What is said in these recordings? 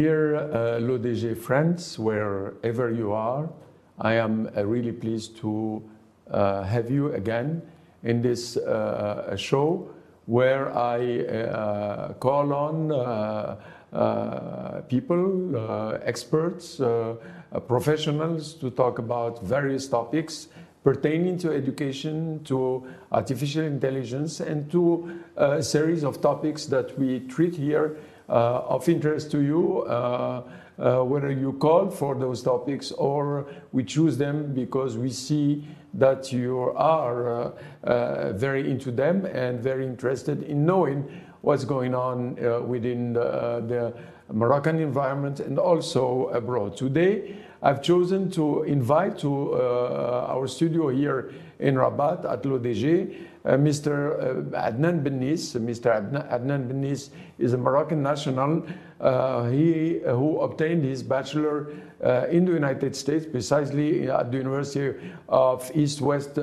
Dear uh, friends, wherever you are, I am uh, really pleased to uh, have you again in this uh, show where I uh, call on uh, uh, people, uh, experts, uh, uh, professionals to talk about various topics pertaining to education, to artificial intelligence, and to a series of topics that we treat here uh, of interest to you. Uh, uh, whether you call for those topics or we choose them because we see that you are uh, uh, very into them and very interested in knowing what's going on uh, within the, the Moroccan environment and also abroad. Today, I've chosen to invite to uh, our studio here in Rabat at l'ODJ uh, Mr. Uh, Adnane Bennis. Mr. Adnane Bennis is a Moroccan national. Uh, he uh, who obtained his bachelor uh, in the United States, precisely at the University of East West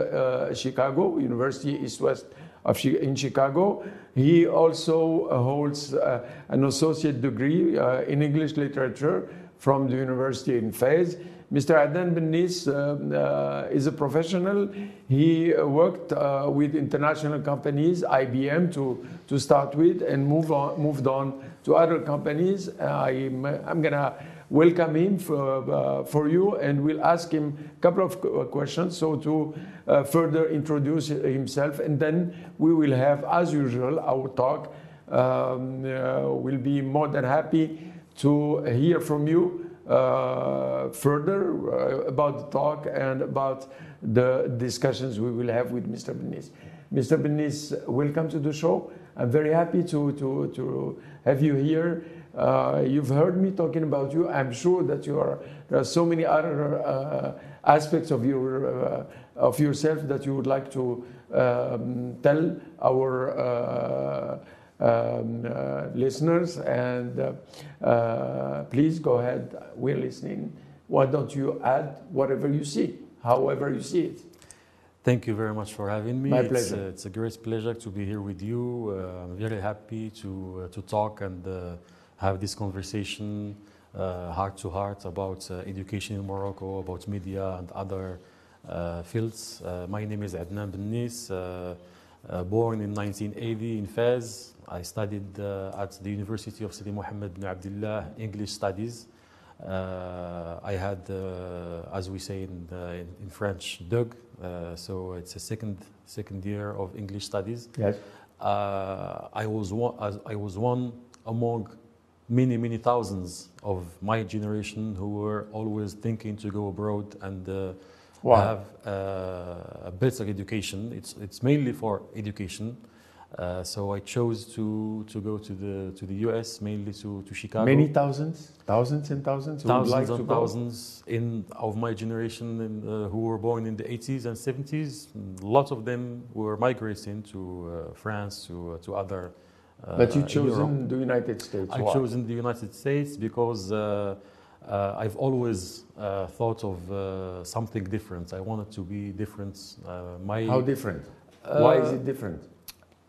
Chicago, University East West of in Chicago. He also holds an associate degree in English literature from the university in Fez. Mr. Adnane Bennis uh, uh, is a professional. He uh, worked uh, with international companies, IBM to, to start with, and move on, moved on to other companies. I'm, I'm going to welcome him for, uh, for you and we'll ask him a couple of questions so to uh, further introduce himself and then we will have as usual our talk um, we'll be more than happy to hear from you uh, further uh, about the talk and about the discussions we will have with Mr. Bennis. Mr. Bennis, welcome to the show. I'm very happy to, to, to have you here. Uh, you've heard me talking about you. I'm sure that you are, there are so many other uh, aspects of, your, uh, of yourself that you would like to um, tell our uh, listeners. And uh, uh, please go ahead. We're listening. Why don't you add whatever you see, however you see it? Thank you very much for having me. My it's, pleasure. Uh, it's a great pleasure to be here with you. Uh, I'm very happy to uh, to talk and have this conversation heart to heart about education in Morocco, about media and other fields. my name is Adnane Bennis, born in 1980 in Fez. I studied uh, at the University of Sidi Mohammed bin Abdullah English Studies. Uh, I had, uh, as we say in, the, in French, DEUG, uh, so it's a second second year of English studies. Yes. Uh, I was one, I was one among many many thousands of my generation who were always thinking to go abroad and uh, wow. have a better education. It's it's mainly for education. Uh, so I chose to, to go to the to the US mainly to, to Chicago. Many thousands, thousands and thousands. Thousands like and thousands in of my generation in, uh, who were born in the 80s and 70s. A lot of them were migrating to uh, France to uh, to other. Uh, but you chose the United States. I Why? chosen the United States because. I've always thought of something different. I wanted to be different. my how different? Why is it different?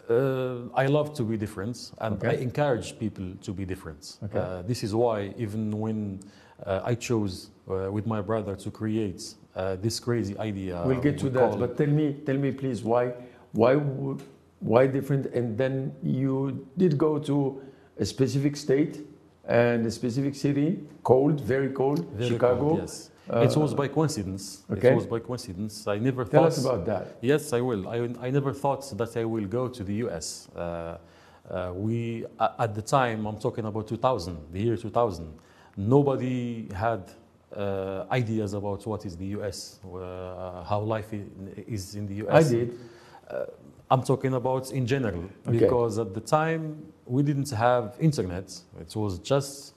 Uh, I love to be different, and okay. I encourage people to be different. Okay. Uh, this is why, even when uh, I chose uh, with my brother to create uh, this crazy idea, we'll get to that. But tell me, tell me, please, why, why, why different? And then you did go to a specific state and a specific city, cold, very cold, very Chicago. Cold, yes. Uh, it was by coincidence. Okay. It was by coincidence. I never Tell thought. us about that. Yes, I will. I, I never thought that I will go to the US. Uh, uh, we, at the time, I'm talking about 2000, the year 2000, nobody had uh, ideas about what is the US, uh, how life is in the US. I did. Uh, I'm talking about in general, Okay. because at the time we didn't have internet. It was just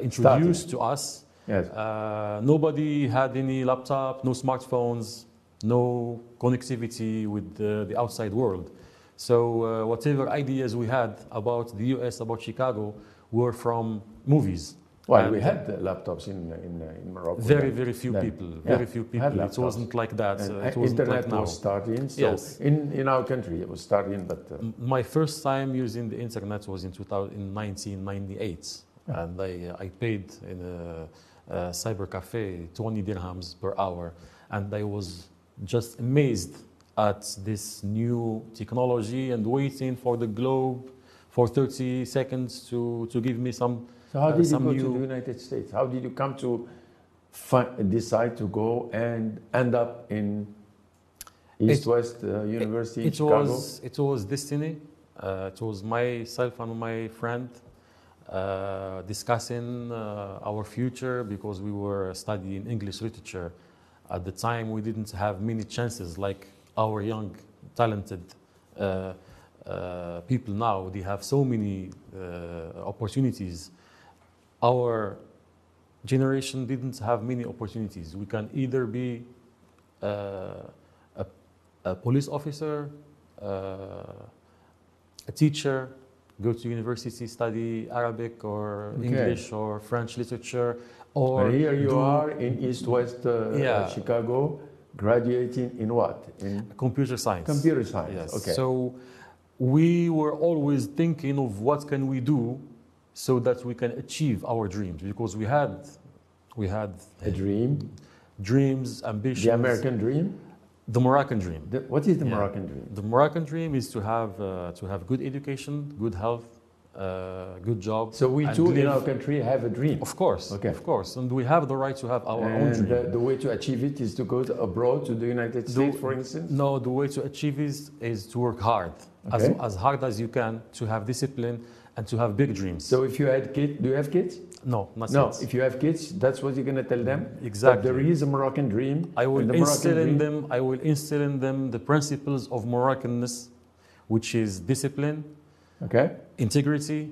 introduced Started. to us Yes. uh, nobody had any laptop, no smartphones, no connectivity with the, the outside world. So uh, whatever ideas we had about the US, about Chicago, were from movies. Well, And we had the laptops in in, in Morocco. very, very few then. people. Yeah, Very few people. It wasn't like that. Uh, it wasn't internet like now. was starting. So Yes. in, in our country, it was starting, but uh, My first time using the internet was in, 2000, in 1998. and I, I paid in a, a cyber cafe 20 dirhams per hour, and I was just amazed at this new technology and waiting for the globe for 30 seconds to, to give me some. So how did you go new- to the United States? How did you come to decide to go and end up in East West uh, University in it Chicago? was it was destiny. Uh, it was myself and my friend uh, discussing uh, our future because we were studying English literature. At the time, we didn't have many chances like our young, talented uh, uh, people now. They have so many uh, opportunities. Our generation didn't have many opportunities. We can either be uh, a, a police officer, uh, a teacher, go to university, study Arabic or Okay. English or French literature, or But here you are in East West uh, Yeah. Chicago, graduating in what? In computer science. computer science. Yes. Okay. So we were always thinking of what can we do so that we can achieve our dreams because we had we had a dream, dreams, ambitions. the American dream. the Moroccan dream. The, what is the Yeah. Moroccan dream? The Moroccan dream is to have uh, to have good education, good health, uh, good job. So we and too in our country have a dream. Of course, Okay. of course, and we have the right to have our own dream. the, the way to achieve it is to go to abroad to the United States, for instance. No, the way to achieve is, is to work hard, as, as hard as you can, to have discipline and to have big dreams. So if you had kids, do you have kids? no, not No. If you have kids, that's what you're going to tell them. But Exactly. there is a Moroccan dream. I will instill in them. I will instill in them the principles of Moroccanness, which is discipline, Okay. integrity,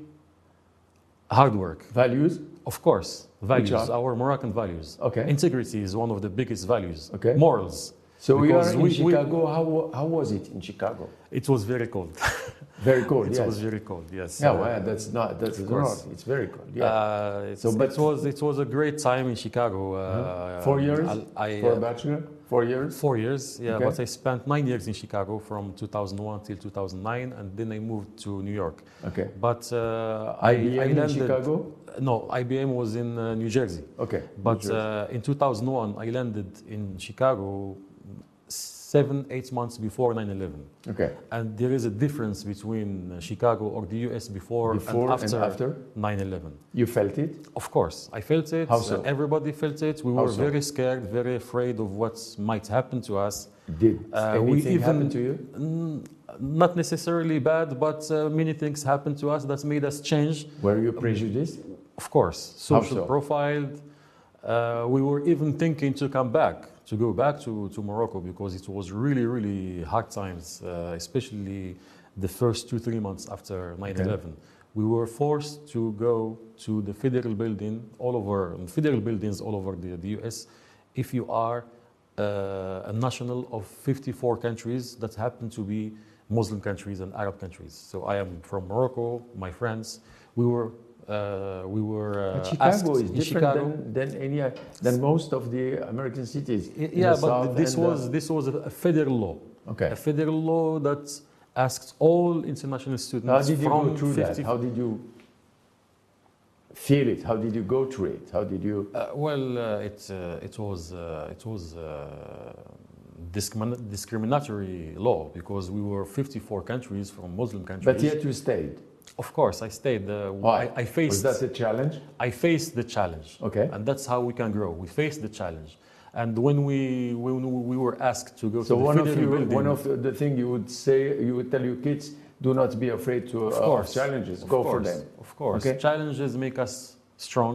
hard work. Values. Of course, values. Our Moroccan values. Okay. Integrity is one of the biggest values. Okay. Morals. So we are in we- we- Chicago. how, how was it in Chicago? It was very cold. Very cold. it yes. was very cold. Yes. yeah, Uh, well, that's not that's of course. It's very cold. Yeah. Uh, it's- So, but- it was it was a great time in Chicago. Uh, Uh-huh. Four years I, I, For a uh, bachelor, four years. four years, yeah. Okay. But I spent nine years in Chicago from 2001 till 2009, and then I moved to New York. Okay. But uh, I, IBM I in. Chicago. No, IBM was in uh, New Jersey. Okay. But Jersey. uh, in 2001, I landed in Chicago seven, eight months before 9/11. okay. And there is a difference between uh, Chicago or the US before, Before and after, and after, 9/11. you felt it. Of course, I felt it. How so? uh, Everybody felt it. We How were so? very scared, very afraid of what might happen to us. Did Uh, anything even- happen to you? Mm, not necessarily bad, but uh, many things happened to us that made us change. Were you prejudiced? Of course, social so? profiled. Uh, we were even thinking to come back, to go back to, to Morocco because it was really, really hard times, uh, especially the first two, three months after 9 11. We were forced to go to the federal building all over, federal buildings all over the, the US if you are uh, a national of 54 countries that happen to be Muslim countries and Arab countries. So I am from Morocco, my friends. We were uh, we were uh, Chicago is different Chicago. than, than any than most of the American cities. Yeah, but this uh, was this was a federal law, okay. a federal law that asks all international students How did you from go through 50 that? How did you feel it? How did you go through it? How did you? Uh, well, uh, it, uh, it was, uh, it was uh, discrimin- discriminatory law because we were 54 countries from Muslim countries. But yet you stayed. Of course, I stayed. Uh, Why? I, I Was that a challenge? I faced the challenge, Okay. and that's how we can grow. We faced the challenge, and when we when we were asked to go So to the one of you, building, one of the, the thing you would say, you would tell your kids, do not be afraid to Of uh, course. challenges. Of Go for them. Of course. Okay. Challenges make us strong,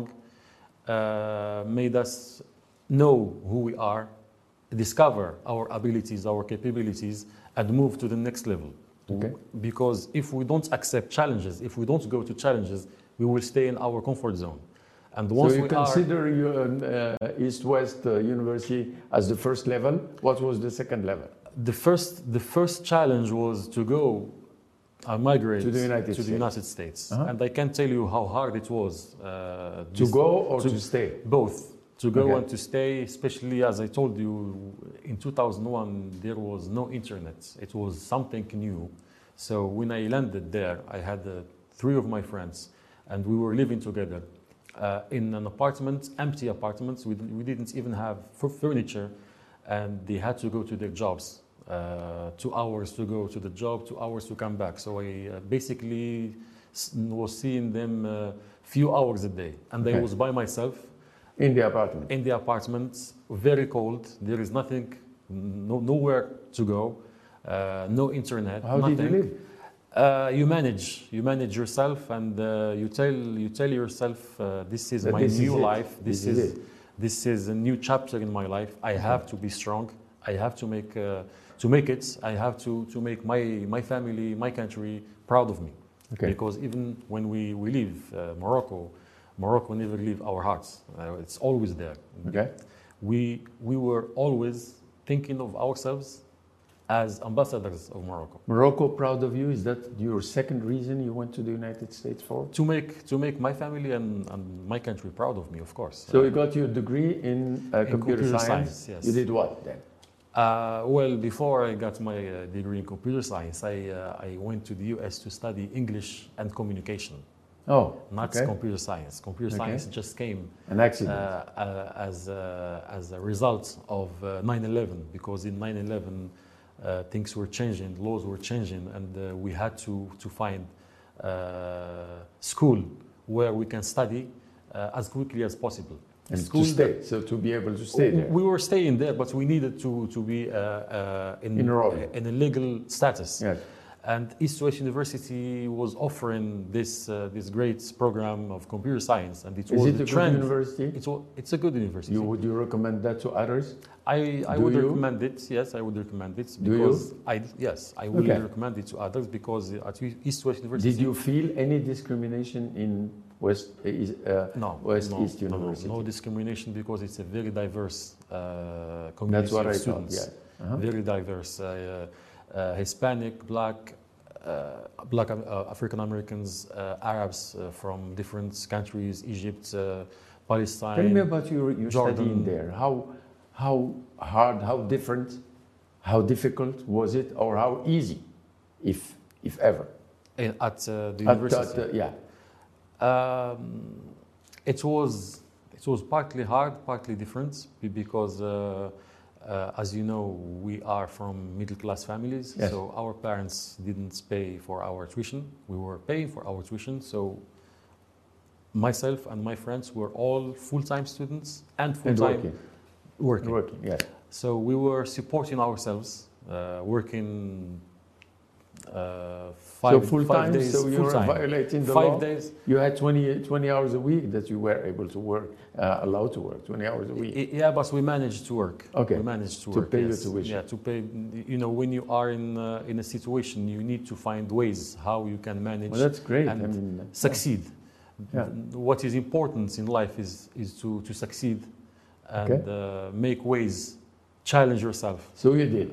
uh, made us know who we are, discover our abilities, our capabilities, and move to the next level. Okay. Because if we don't accept challenges, if we don't go to challenges, we will stay in our comfort zone. And So once you we are, consider your uh, East West uh, University as the first level. What was the second level? the first, the first challenge was to go uh, migrate To the United to States. the United States. Uh-huh. And I can't tell you how hard it was. Uh, To go or to- to, stay? Both. To go Okay. and to stay, especially as I told you, in 2001, there was no internet. It was something new. So when I landed there, I had uh, three of my friends. and we were living together uh, in an apartment, empty apartment. We, we didn't even have f- furniture, and they had to go to their jobs. Uh, two hours to go to the job, two hours to come back. So I uh, basically was seeing them a few hours a day, and I was by myself In the apartment. in the apartment, very cold. There is nothing, no, nowhere to go, uh, no internet. How nothing. did you live? Uh, you manage, you manage yourself, and uh, you tell you tell yourself, uh, this is That my this new it. life. This, This is is this is a new chapter in my life. I have to be strong. I have to make uh, to make it. I have to to make my my family, my country proud of me. Okay. Because even when we we leave uh, Morocco, Morocco never leave our hearts. Uh, it's always there. Okay. We we were always thinking of ourselves as ambassadors of Morocco. Morocco proud of you. Is that your second reason you went to the United States for? to make to make my family and, and my country proud of me, of course. So you got your degree in, uh, In computer, computer science. science, yes. You did what then? Uh, well, before I got my uh, degree in computer science, I uh, I went to the U.S. to study English and communication, Oh, not okay. computer science. Computer Okay. science just came An uh, accident. uh, as uh, as a result of uh, 9/11, because in 9/11 uh, things were changing, laws were changing, and uh, we had to to find uh, school where we can study uh, as quickly as possible. and school to stay, so to be able to stay there. We were staying there, but we needed to, to be uh, uh, in, Enrolled. in a legal status. Yes. And East West University was offering this, uh, this great program of computer science, and it Is was it a good university? It's, a- it's a good university. You, would you recommend that to others? I, I Do would you? recommend it. Yes, I would recommend it Do you? because I yes I would Okay. recommend it to others because at East West University. Did you feel any discrimination in West uh, uh, No, West no, East no, no, no discrimination because it's a very diverse uh, community That's what of I thought. students. Yeah. Uh-huh. very diverse. Uh, uh, Hispanic, black, uh, black uh, African Americans, uh, Arabs uh, from different countries, Egypt, uh, Palestine. Tell me about your, your studying there. How, how hard, how different, how difficult was it, or how easy, if, if ever? in- at uh, the university. at, uh, yeah. Um, it was it was partly hard, partly different because, uh, uh, as you know, we are from middle class families. Yes. So our parents didn't pay for our tuition. We were paying for our tuition. So myself and my friends were all full time students and full time working. working. Working, yes. So we were supporting ourselves, uh, working. Uh, five, so full five time, days, so you were violating the five law. days. You had 20, 20 hours a week that you were able to work, uh, allowed to work, 20 hours a week. I- Yeah, but we managed to work. Okay. We managed to, To work. To pay your tuition. Yeah, to pay. You know, when you are in uh, in a situation, you need to find ways how you can manage Well, that's great. I and mean, uh, succeed. Yeah. What is important in life is is to to succeed and Okay. uh, make ways, challenge yourself. So you did.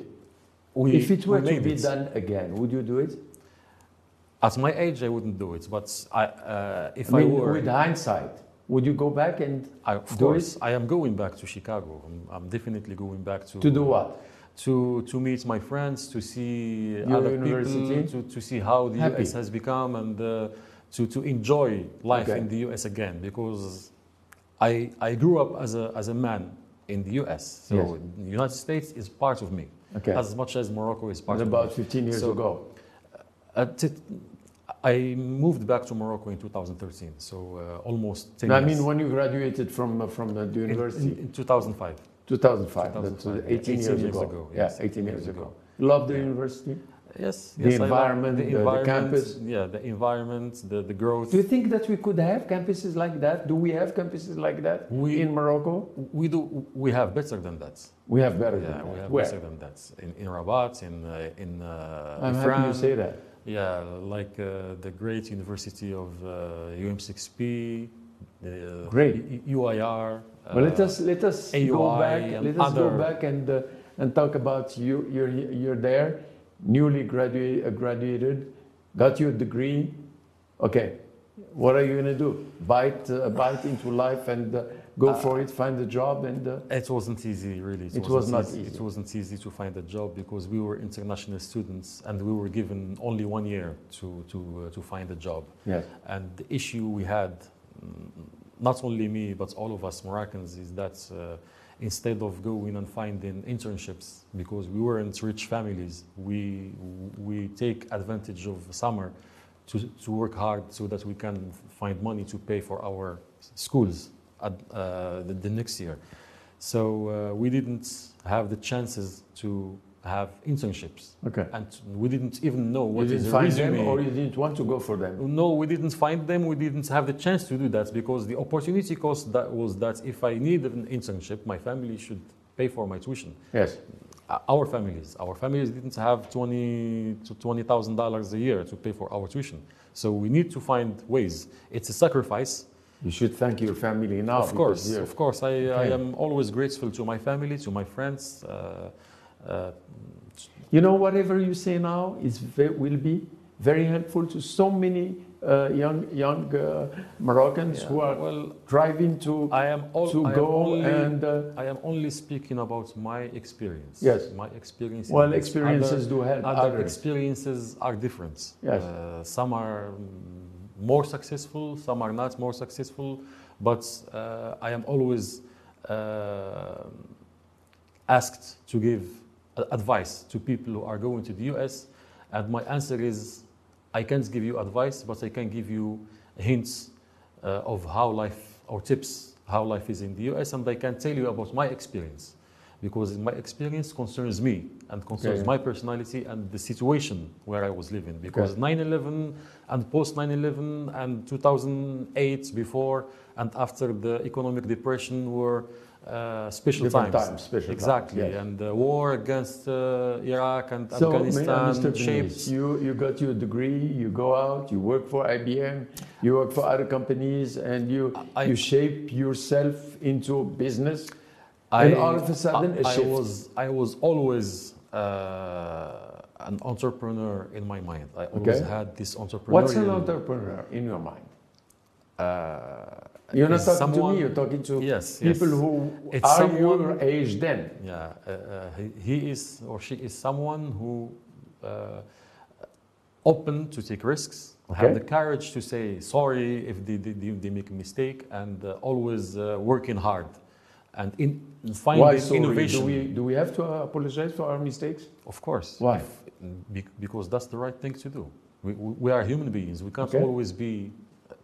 We, if it were we to be it. done again, would you do it? at my age, I wouldn't do it. But I, uh, if I I, mean, were, with hindsight, would you go back and I, of course, I am going back to Chicago. I'm, I'm definitely going back to to do what? to to meet my friends, to see Your other university? people, to, to see how the Happy. US has become, and uh, to to enjoy life Okay. in the US again. Because I I grew up as a as a man in the US, so Yes. the United States is part of me Okay. as much as Morocco is part What of about me. 15 years So- ago? Uh, I moved back to Morocco in 2013, so uh, almost 10 No, I mean, when you graduated from, uh, from the university, in, in 2005. 2005, that's 2005, uh, 18, years, ago. yes, yeah, 18 years 18 ago. ago. Love the Yeah. university? Yes, The yes, environment, the- the environment, campus. Yeah, the environment, the, the growth. Do you think that we could have campuses like that? Do we have campuses like that We- in Morocco? we do. We have better than that. We have better Yeah, than that. we have Where? better than that. In, in Rabat, in uh, in uh, I'm Ifrane. happy you say that. Yeah, like uh, the great University of uh, UM6P, the Great. U- UIR. Well, let uh, us let us go back. and Let us go back and uh, and talk about you. You're you're there, newly graduated, uh, graduated, got your degree. Okay, what are you gonna do? Bite uh, bite into life and uh, go Uh, for it, find a job, and uh, It wasn't easy, really. It wasn't was not easy. It wasn't easy to find a job because we were international students and we were given only one year to, to, uh, to find a job. yes, And the issue we had, mm, not only me, but all of us Moroccans, is that uh, instead of going and finding internships, because we weren't rich families, we, we take advantage of summer to, to work hard so that we can find money to pay for our schools at, uh, the, the next year. So uh, we didn't have the chances to have internships. okay. And we didn't even know what you is didn't find resume. them, or you didn't want to go for them. No, we didn't find them. We didn't have the chance to do that because the opportunity cost that was that if I needed an internship, my family should pay for my tuition. Yes, Uh, Our families, our families didn't have twenty to twenty thousand dollars a year to pay for our tuition. So we need to find ways. It's a sacrifice, you should thank your family now. of course. Of course, I, I am always grateful to my family, to my friends. Uh, uh, You know, whatever you say now is will be very helpful to so many uh, young young uh, Moroccans yeah. who are well, driving to I am all, to I go only, and uh, I am only speaking about my experience. Yes. My experience. well, Other- experiences do help Other others. experiences are different. Yes. Uh, some are more successful, some are not more successful, but uh, I am always uh, asked to give advice to people who are going to the US, and my answer is I can't give you advice, but I can give you hints uh, of how life or tips how life is in the US, and I can tell you about my experience because my experience concerns me and concerns Okay. my personality and the situation where I was living. Because Okay. 9 11 and post 9 11 and 2008, before and after the economic depression, were uh, special Different times. times, special times, exactly. yes. And the war against uh, Iraq and So, Afghanistan Mr. shaped. Bennis, you, you got your degree, you go out, you work for IBM, you work for other companies, and you, I- you shape yourself into business. I, And all of a sudden, a I, I shift. was I was always uh, an entrepreneur in my mind. I always Okay. had this entrepreneur. What's an entrepreneur in your mind? Uh, You're not talking someone- to me, you're talking to yes, people yes. who It's are someone- your age then. Yeah, uh, uh, he, he is or she is someone who uh, open to take risks, Okay. have the courage to say sorry if they, they, they they make a mistake, and uh, always uh, working hard, and in finding Why sorry? innovation. Do we, do we have to apologize for our mistakes? Of course. Why? If- because that's the right thing to do. We, we are human beings. We can't Okay. always be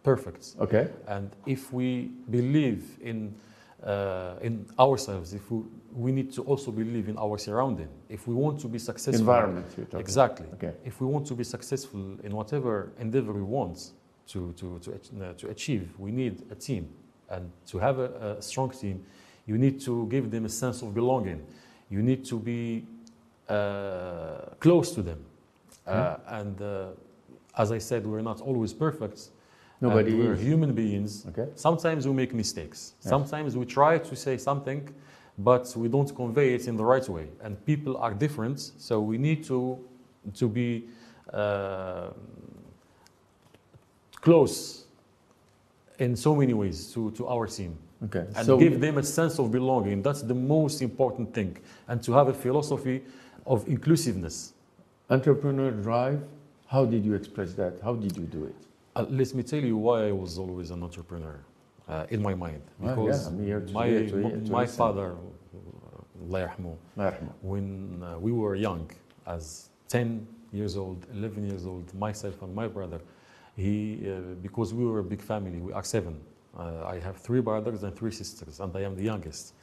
perfect. Okay. And if we believe in, uh, in ourselves, if we, we need to also believe in our surrounding. If we want to be successful, Environment exactly. Okay. If we want to be successful in whatever endeavor we want to, to, to, uh, to achieve, we need a team. And to have a, a strong team, you need to give them a sense of belonging. You need to be uh, close to them. Uh, and uh, as I said, we're not always perfect. Nobody we're is. human beings. Okay. Sometimes we make mistakes. Yes. Sometimes we try to say something, but we don't convey it in the right way. And people are different, so we need to to be uh, close in so many ways to, to our team Okay. and so give them a sense of belonging. That's the most important thing. And to have a philosophy of inclusiveness. entrepreneur drive. How did you express that? How did you do it? Uh, let me tell you why I was always an entrepreneur uh, in my mind. Yeah, Because I'm here to my, to to my father, Allah yarhamu, Allah yarhamah. when uh, we were young, as 10 years old, 11 years old, myself and my brother, he, uh, because we were a big family, we are seven. Uh, I have three brothers and three sisters, and I am the youngest.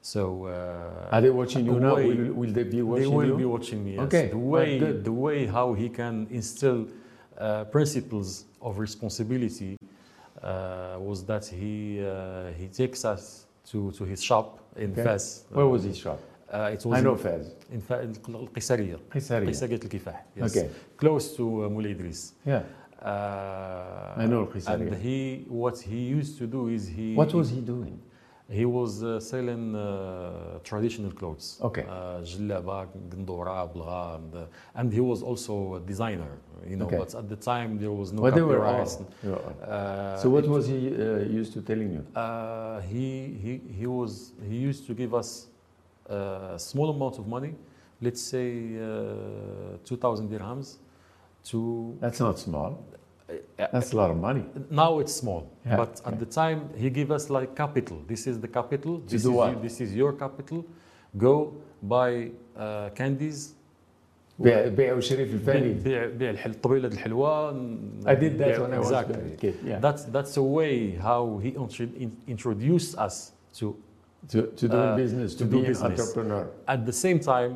So uh, are they watching you the now? Will, will, they be watching you? They will you? be watching me. Yes. Okay, the way Good. the way how he can instill uh, principles of responsibility uh, was that he uh, he takes us to, to his shop in okay. Fez. Where was his shop? Uh, it was I know in, Fez. In Qisariya. Qisariya. Qisariya al-Kifah. Yes. Okay. Close to uh, Idris. Yeah. Uh, know, And he, what he used to do is he. What was he doing? He was uh, selling uh, traditional clothes. Okay. Uh, Jellaba, gendora, Blra, uh, and, he was also a designer, you know, okay. but at the time there was no but they were all, uh, So what was he used to telling you? he, he, he, was, he used to give us a small amount of money, let's say 2,000 dirhams to That's not small. uh, That's a lot of money. now it's small, Yeah, but at yeah. the time he gave us like capital. This is the capital. this do is what? you- this is your capital. Go buy uh, candies. بيع بيع وشري في الفاني. بيع بيع الحل طبيلة الحلوى. I did that when I was exactly. a kid. Yeah. That's that's a way how he intro- in- introduced us to. to, to do uh, business, to, to do be an business. entrepreneur. At the same time,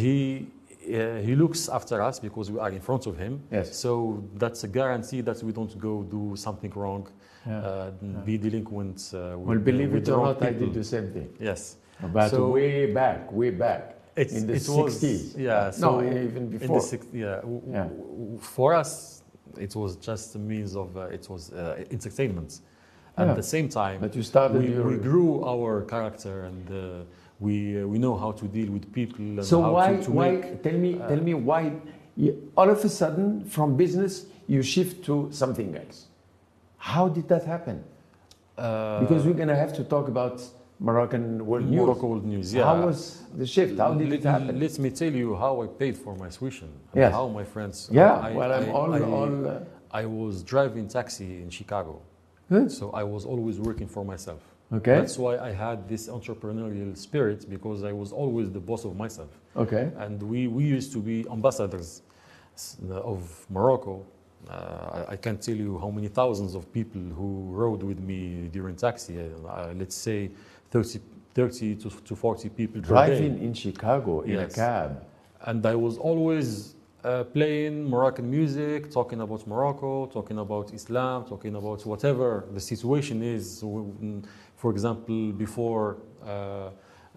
he uh, he looks after us because we are in front of him. Yes. So that's a guarantee that we don't go do something wrong, Yeah. uh, be delinquent. Uh, with, well, believe it or not, I did the same thing. Yes. But So- way back, way back. It's, in the it 60s. was, yeah. no, So even in before. the six, yeah, w- w- Yeah. For us, it was just a means of uh, it was uh, entertainment. Yeah. At the same time, but you started we, your. we grew our character and uh, we uh, we know how to deal with people and so how why, to, to why? make tell me, tell me why. You, all of a sudden, from business, you shift to something else. How did that happen? uh, Because we're gonna have to talk about Moroccan world news. Morocco World News. Yeah. How was the shift? How did let, it happen? Let me tell you how I paid for my tuition. Yes. How my friends. yeah. I, well, I'm I, all, I, all. Uh, I was driving taxi in Chicago, good. so I was always working for myself. Okay. That's why I had this entrepreneurial spirit because I was always the boss of myself. okay. And we, we used to be ambassadors of Morocco. Uh, I, I can't tell you how many thousands of people who rode with me during taxi. Uh, uh, let's say 30, 30 to, to 40 people per day. Driving in Chicago in a cab. And I was always uh, playing Moroccan music, talking about Morocco, talking about Islam, talking about whatever the situation is. Mm, For example, before uh,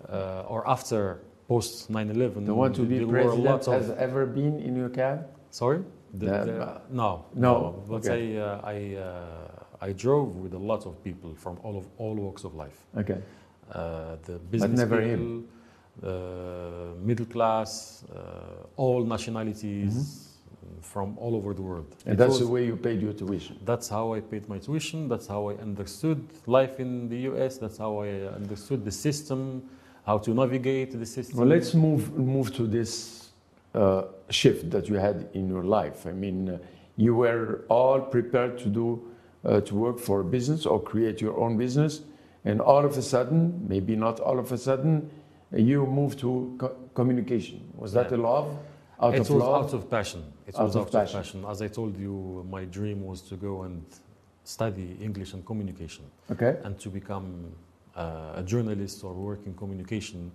uh, or after post 9 11, The one to be there were a president has of. ever been in your cab? Sorry? The- The- the- no. No, But okay. I, uh, I, uh, I drove with a lot of people from all, of, all walks of life. Okay. Uh, the business never people, him. uh, middle class, uh, all nationalities from all over the world. And It that's was- the way you paid your tuition. that's how I paid my tuition. That's how I understood life in the US. That's how I understood the system, how to navigate the system. Well, let's move move to this uh, shift that you had in your life. I mean, uh, you were all prepared to do uh, to work for a business or create your own business, and all of a sudden, maybe not all of a sudden, you moved to co- communication. Was that Yeah. a love? Out it of was love? out of passion. It Out was of out passion. of passion. As I told you, my dream was to go and study English and communication. okay. and to become uh, a journalist or work in communication.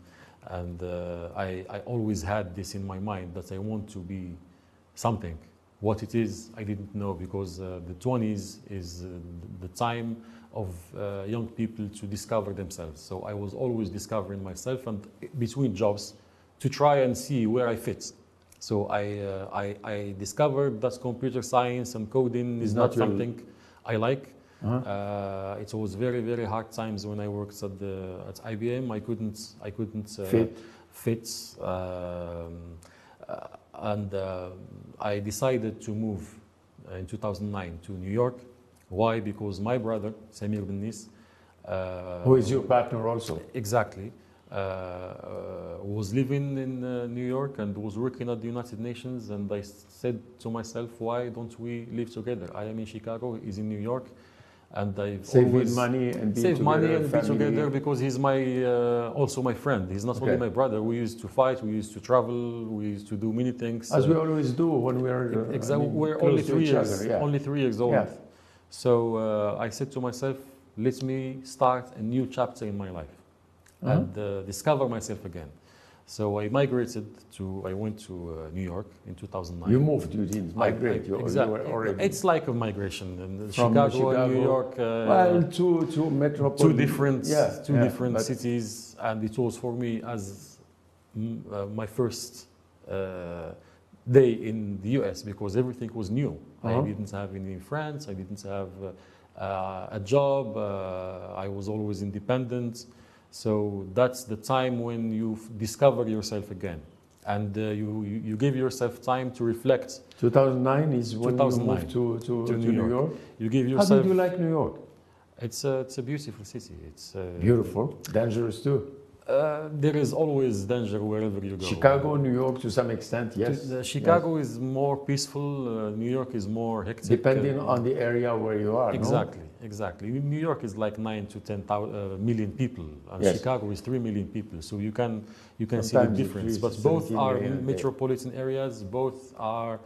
And uh, I, I always had this in my mind that I want to be something. What it is, I didn't know because uh, the 20s is uh, the time of uh, young people to discover themselves. So I was always discovering myself and between jobs to try and see where I fit. So I, uh, I, I discovered that computer science and coding is not not something I like. Uh-huh. Uh, it was very very hard times when I worked at the at IBM. I couldn't I couldn't uh, Fit. fit, um, uh, and uh, I decided to move uh, in 2009 to New York. Why? Because my brother Samir Bennis, uh, Who is your partner also? exactly uh, uh, was living in uh, New York and was working at the United Nations. And I said to myself, why don't we live together? I am in Chicago, he's in New York, and I've always money and be save together, money and be together because he's my uh, also my friend. He's not only my brother. We used to fight, we used to travel, we used to do many things. As uh, we always do when we are uh, I mean, We're close only three years, other, yeah. only three years old. Yeah. So uh, I said to myself, let me start a new chapter in my life Uh-huh. and uh, discover myself again. So I migrated to, I went to uh, New York in 2009. You moved, you didn't I- migrate. I- you, you exactly. were already. It's like a migration. And From Chicago, and Chicago- New York. Uh, well, two two metropolis. two different yeah, two yeah, different but cities and it was for me as mm, uh, my first uh, day in the US because everything was new Uh-huh. I didn't have any friends I didn't have uh, uh, a job. Uh, I was always independent. So that's the time when you f- discover yourself again. And uh, you, you give yourself time to reflect. 2009 is when 2009. you moved to, to, To to New York. York. You give yourself. How did you like New York? It's a, it's a beautiful city. It's uh, Beautiful, dangerous too. Uh, there is always danger wherever you go. Chicago, New York, to some extent, yes. The- Chicago is more peaceful. Uh, New York is more hectic. Depending uh, on the area where you are. no? Exactly. New York is like nine to ten uh, million people, and Yes. Chicago is three million people. So you can you can see the difference. But both are million a day. metropolitan areas. Both are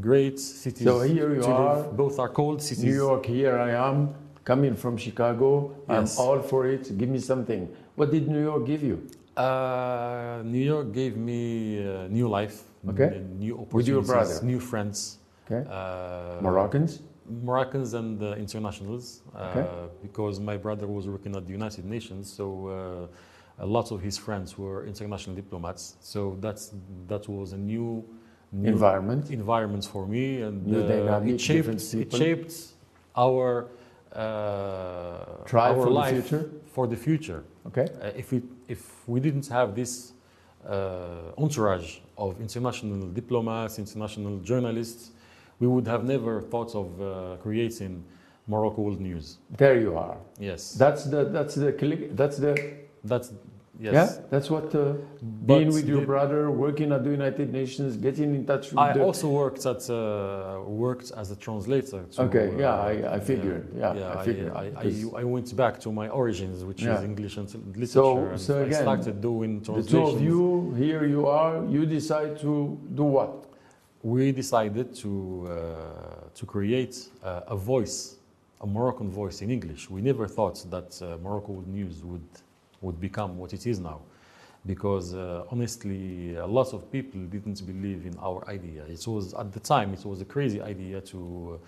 great cities. So here you to live. are, Both are cold cities. New York, here I am, coming from Chicago. Yes. I'm all for it. Give me something. What did New York give you? Uh, New York gave me uh, new life, Okay. new opportunities, With your brother? new friends. Okay. Uh, Moroccans? Moroccans and uh, internationals, uh, Okay. because my brother was working at the United Nations, so uh, a lot of his friends were international diplomats. So that's that was a new, new Environment? environment for me, and uh, it shaped it shaped our uh, Try our for the future? for the future. Okay. Uh, if we if we didn't have this uh, entourage of international diplomats, international journalists, we would have never thought of uh, creating Morocco World News. There you are. Yes, That's the, that's the, click- that's the, that's yes. yeah, that's what, uh, being with your the- brother, working at the United Nations, getting in touch with I the, also worked at uh, worked as a translator. To, Okay, yeah, uh, I- I figured. Yeah, I figured, I, I, I went back to my origins, which Yeah. is English and literature. and so I again, started doing the two translations. of you, here you are, you decide to do what? We decided to uh, to create uh, a voice, a Moroccan voice in English. We never thought that uh, Morocco News would would become what it is now, because uh, honestly, a lot of people didn't believe in our idea. It was at the time it was a crazy idea to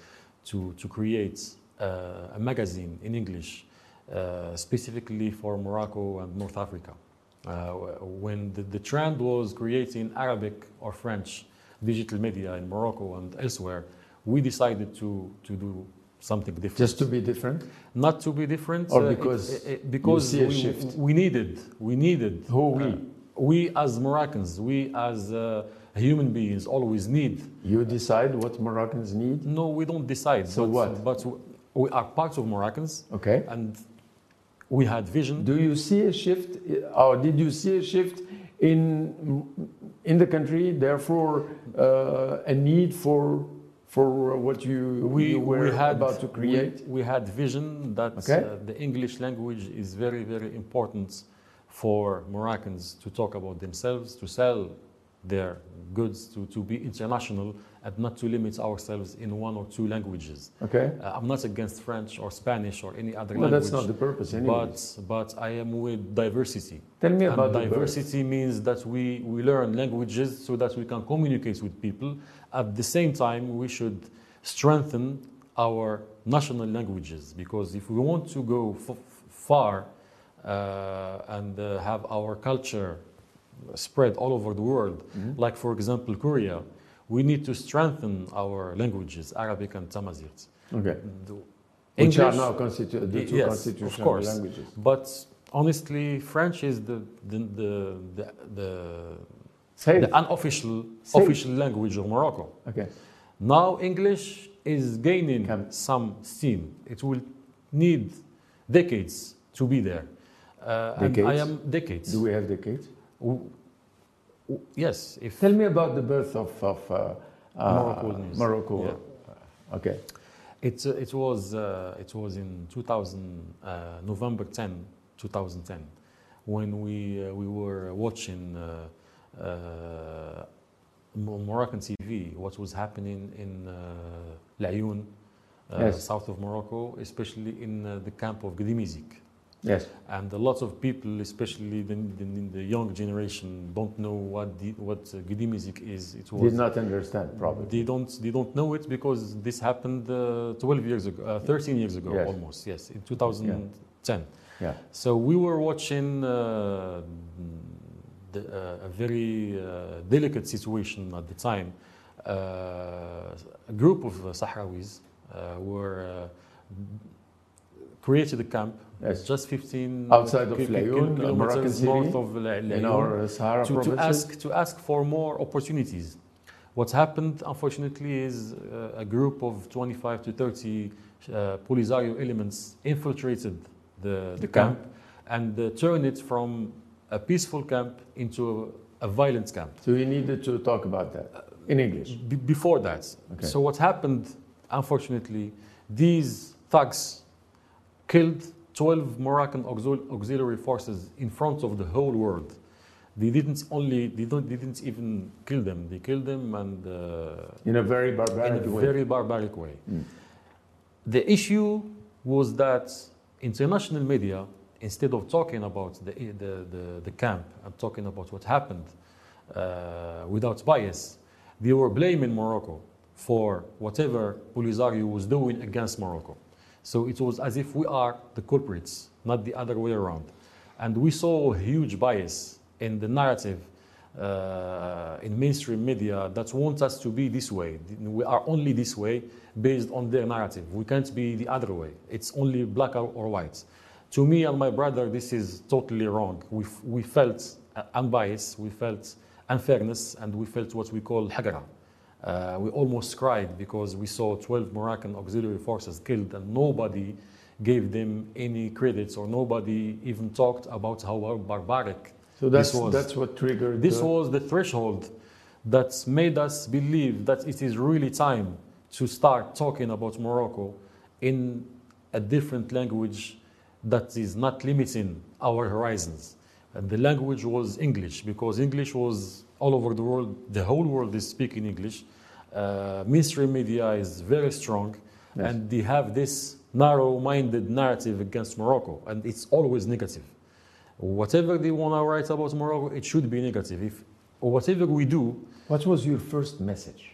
to to create uh, a magazine in English uh, specifically for Morocco and North Africa. Uh, when the, the trend was creating Arabic or French digital media in Morocco and elsewhere, we decided to, to do something different. Just to be different? not to be different, Or uh, because it- it- because see a we, shift? we needed we needed Who we? uh, we as Moroccans, we as uh, human beings always need. You decide what Moroccans need? No, we don't decide. So but, what? But we are part of Moroccans, Okay. and we had vision. Do you see a shift, or did you see a shift in in the country? Therefore, uh, a need for for what you, we, you were we had about to we- create. We, had vision that Okay. uh, the English language is very very important for Moroccans to talk about themselves, to sell their goods, to, to be international, and not to limit ourselves in one or two languages. Okay. Uh, I'm not against French or Spanish or any other Well, language. that's not the purpose, anyway. But but I am with diversity. Tell me And about diversity means that we, we learn languages so that we can communicate with people. At the same time, we should strengthen our national languages because if we want to go f- far uh, and uh, have our culture spread all over the world, Mhm. like for example Korea, we need to strengthen our languages, Arabic and Tamazight. Okay. The Which are now constitu- the two Yes, of constitutional course. languages. but honestly, French is the the the the, the, Say the unofficial it. official language of Morocco. Okay. Now English is gaining Come. some steam. It will need decades to be there. Uh, and I am decades. Do we have decades? Yes, if Tell me about the birth of, of uh, uh, Morocco news. Morocco. Yeah. Okay. It, uh, it was uh, it was in 2000 uh, November 10 2010 when we uh, we were watching uh, uh, Moroccan TV what was happening in uh, Laayoune, uh, Yes. south of Morocco especially in uh, the camp of Gdeim Izik Yes. and a lot of people especially the, the, the young generation don't know what the, what uh, Gdeim Izik is it was Did not understand, probably. they don't they don't know it because this happened uh, 12 years ago, uh, 13 years ago Yes. almost. Yes, in 2010. Yeah. So we were watching uh, the, uh, a very uh, delicate situation at the time. Uh, a group of uh, Sahrawis uh, were uh, created a camp Yes. just 15 Outside of Laayoune, kilometers Moroccan city, north of La- in our Sahara to, to ask to ask for more opportunities. What's happened, unfortunately, is uh, a group of 25 to 30 uh, Polisario elements infiltrated the, the, The camp, camp. and uh, turned it from a peaceful camp into a, a violent camp. So you needed to talk about that in English. B- before that, Okay. so what happened, unfortunately, these thugs killed 12 Moroccan auxiliary forces in front of the whole world. They didn't only, they, don't, they didn't even kill them. They killed them and uh, In a very in barbaric a way. very barbaric way. Mm. The issue was that international media, instead of talking about the, the, the, the camp and talking about what happened uh, without bias, they were blaming Morocco for whatever Polisario was doing against Morocco. So it was as if we are the culprits, not the other way around. And we saw a huge bias in the narrative uh, in mainstream media that wants us to be this way. We are only this way based on their narrative. We can't be the other way. It's only black or white. To me and my brother, this is totally wrong. We, we felt uh, unbiased, we felt unfairness, and we felt what we call hagra. Uh, we almost cried because we saw 12 Moroccan auxiliary forces killed and nobody gave them any credits or nobody even talked about how barbaric So that's, this was. that's what triggered This the- was the threshold that made us believe that it is really time to start talking about Morocco in a different language that is not limiting our horizons. And the language was English because English was all over the world, the whole world is speaking English. Uh, mainstream media is very strong Yes. and they have this narrow minded narrative against Morocco, and it's always negative. Whatever they want to write about Morocco, it should be negative. If whatever we do, What was your first message?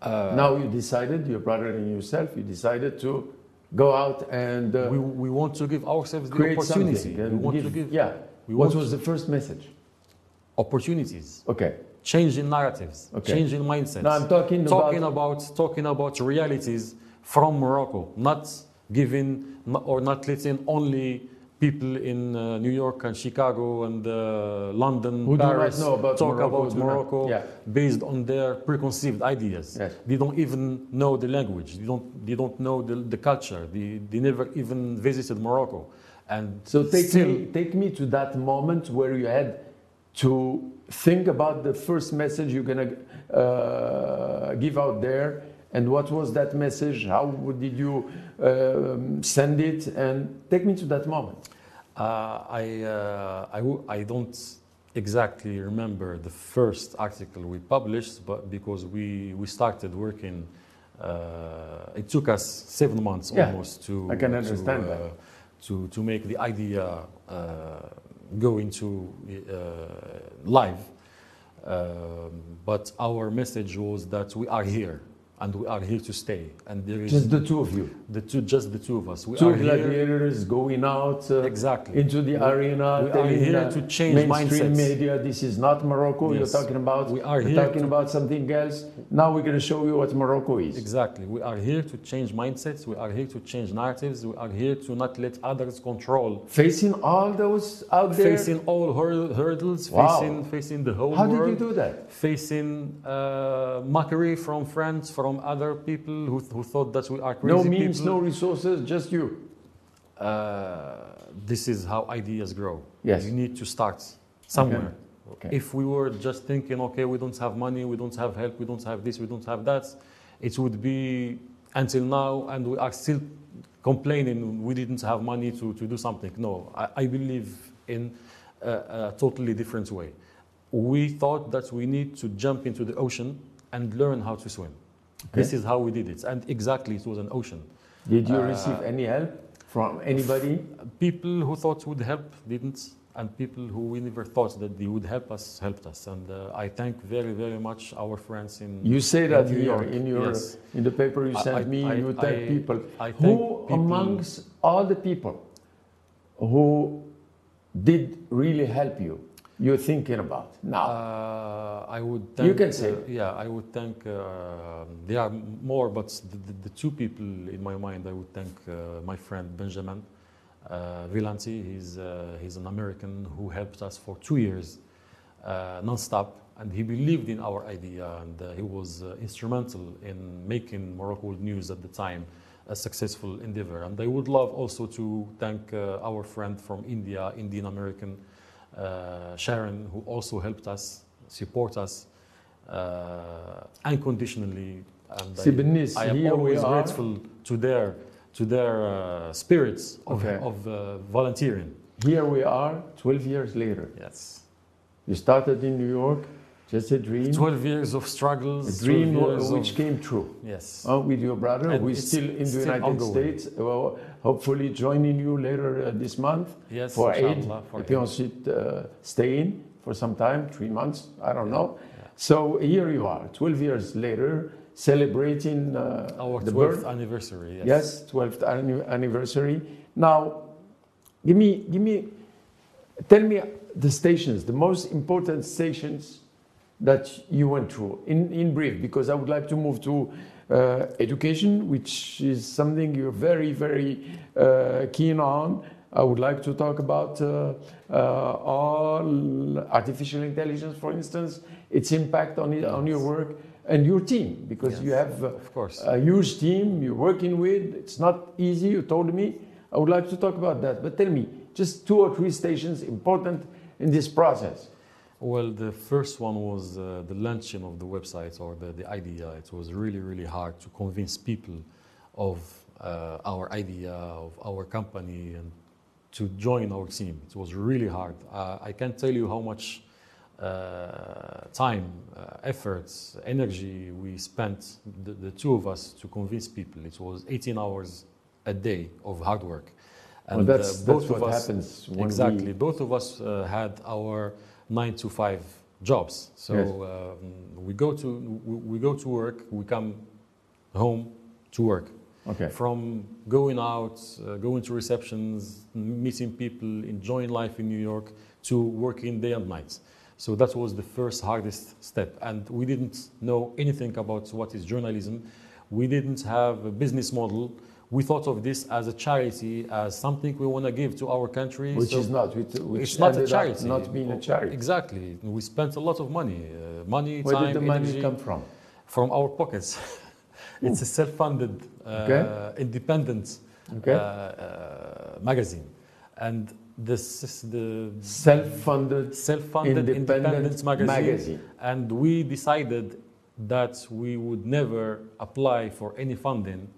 uh, now you decided, your brother and yourself, you decided to go out and uh, we, we want to give ourselves the opportunity. We want give- to give yeah. we what was the first message? Opportunities, Okay. changing narratives, Okay. changing mindsets. Now I'm talking, talking about, about talking about realities from Morocco, not giving or not letting only people in uh, New York and Chicago and uh, London, who Paris know about talk Morocco. about Morocco Yeah. based on their preconceived ideas. Yes. They don't even know the language. They don't. They don't know the, the culture. They, they never even visited Morocco. And So take still, me, take me to that moment where you had to think about the first message you're gonna uh, give out there, and what was that message? How did you um, send it? And take me to that moment. Uh, I, uh, I, w- I don't exactly remember the first article we published, but because we, we started working, uh, it took us seven months Yeah, almost to, I can to, understand uh, that. to, to make the idea uh, go into uh, live. Um, but our message was that we are here and we are here to stay. And there is Just the two of you, the two, just the two of us. We two are here gladiators going out uh, exactly. into the We- arena, we are here to change mainstream mindsets. media. This is not Morocco. Yes. You're talking about. We are here talking to- about something else. Now we're going to show you what Morocco is. Exactly. We are here to change mindsets. We are here to change narratives. We are here to not let others control. Facing all those out there. Facing all hur- hurdles, Wow. facing, facing the whole How world. did you do that? Facing uh, mockery from friends, from other people who, who thought that we are crazy No means, people. no resources, just you. Uh, this is how ideas grow. Yes. You need to start somewhere. Okay. If we were just thinking, okay, we don't have money, we don't have help, we don't have this, we don't have that, it would be until now, and we are still complaining we didn't have money to, to do something. No, I, I believe in a, a totally different way. We thought that we need to jump into the ocean and learn how to swim. This is how we did it. And exactly, it was an ocean. Did you Uh, receive any help from anybody? People who thought would help didn't, and people who we never thought that they would help us helped us. And uh, I thank very, very much our friends in. You say that New here York, in your yes. in the paper you sent I- me. I- you thank I- people. I thank Who people- amongst all the people who did really help you you're thinking about now? Uh, I would thank, You can say. uh, yeah, I would thank. Uh, there are more, but the, the, the two people in my mind, I would thank uh, my friend Benjamin uh, Villanti. He's uh, he's an American who helped us for two years, uh, non-stop, and he believed in our idea, and uh, he was uh, instrumental in making Morocco News at the time a successful endeavor. And I would love also to thank uh, our friend from India, Indian American uh, Sharon, who also helped us, support us uh, unconditionally. And See, Bennis, I, I am always grateful to their to their uh, spirits of, Okay. of uh, volunteering. Here we are, 12 years later. Yes, You started in New York, just a dream. 12 years of struggles, a dream which of- came true. yes. Uh, with your brother, And who is still in the United ongoing. States, well, hopefully joining you later uh, this month Yes, for aid. for Et puis ensuite uh, stay in for some time, three months, I don't know. Yeah. So here you are, 12 years later, celebrating uh, Our the 12th birth. anniversary. Yes. Yes, 12th anni- anniversary. Now, give me, give me, tell me the stations, the most important stations that you went through in, in brief, because I would like to move to uh, education, which is something you're very, very uh, keen on. I would like to talk about uh, uh, all artificial intelligence, for instance, its impact on, it, on your work and your team, because you have uh, Of course. a huge team you're working with. It's not easy, you told me. I would like to talk about that. But tell me, just two or three stations important in this process. Well, the first one was uh, the launching of the website or the, the idea. It was really, really hard to convince people of uh, our idea, of our company, and to join our team. It was really hard. Uh, I can't tell you how much uh, time, uh, efforts, energy we spent, the, the two of us, to convince people. It was 18 hours a day of hard work. well, that's, uh, that's what happens when exactly. we... Both of us uh, had our nine to five jobs. So Yes. um, we go to we, we go to work. We come home to work. Okay. From going out, uh, going to receptions, meeting people, enjoying life in New York, to working day and night. So that was the first hardest step. And we didn't know anything about what is journalism. We didn't have a business model. We thought of this as a charity, as something we want to give to our country. Which So is not, which, which it's not a charity. not being a charity. Exactly. We spent a lot of money, uh, money, Where time, did the money energy come from? from our pockets. it's a self-funded, uh, Okay. independent Okay. uh, uh, magazine, and this is the Self-funded self-funded independent, independent, magazine, magazine. And we decided that we would never apply for any funding,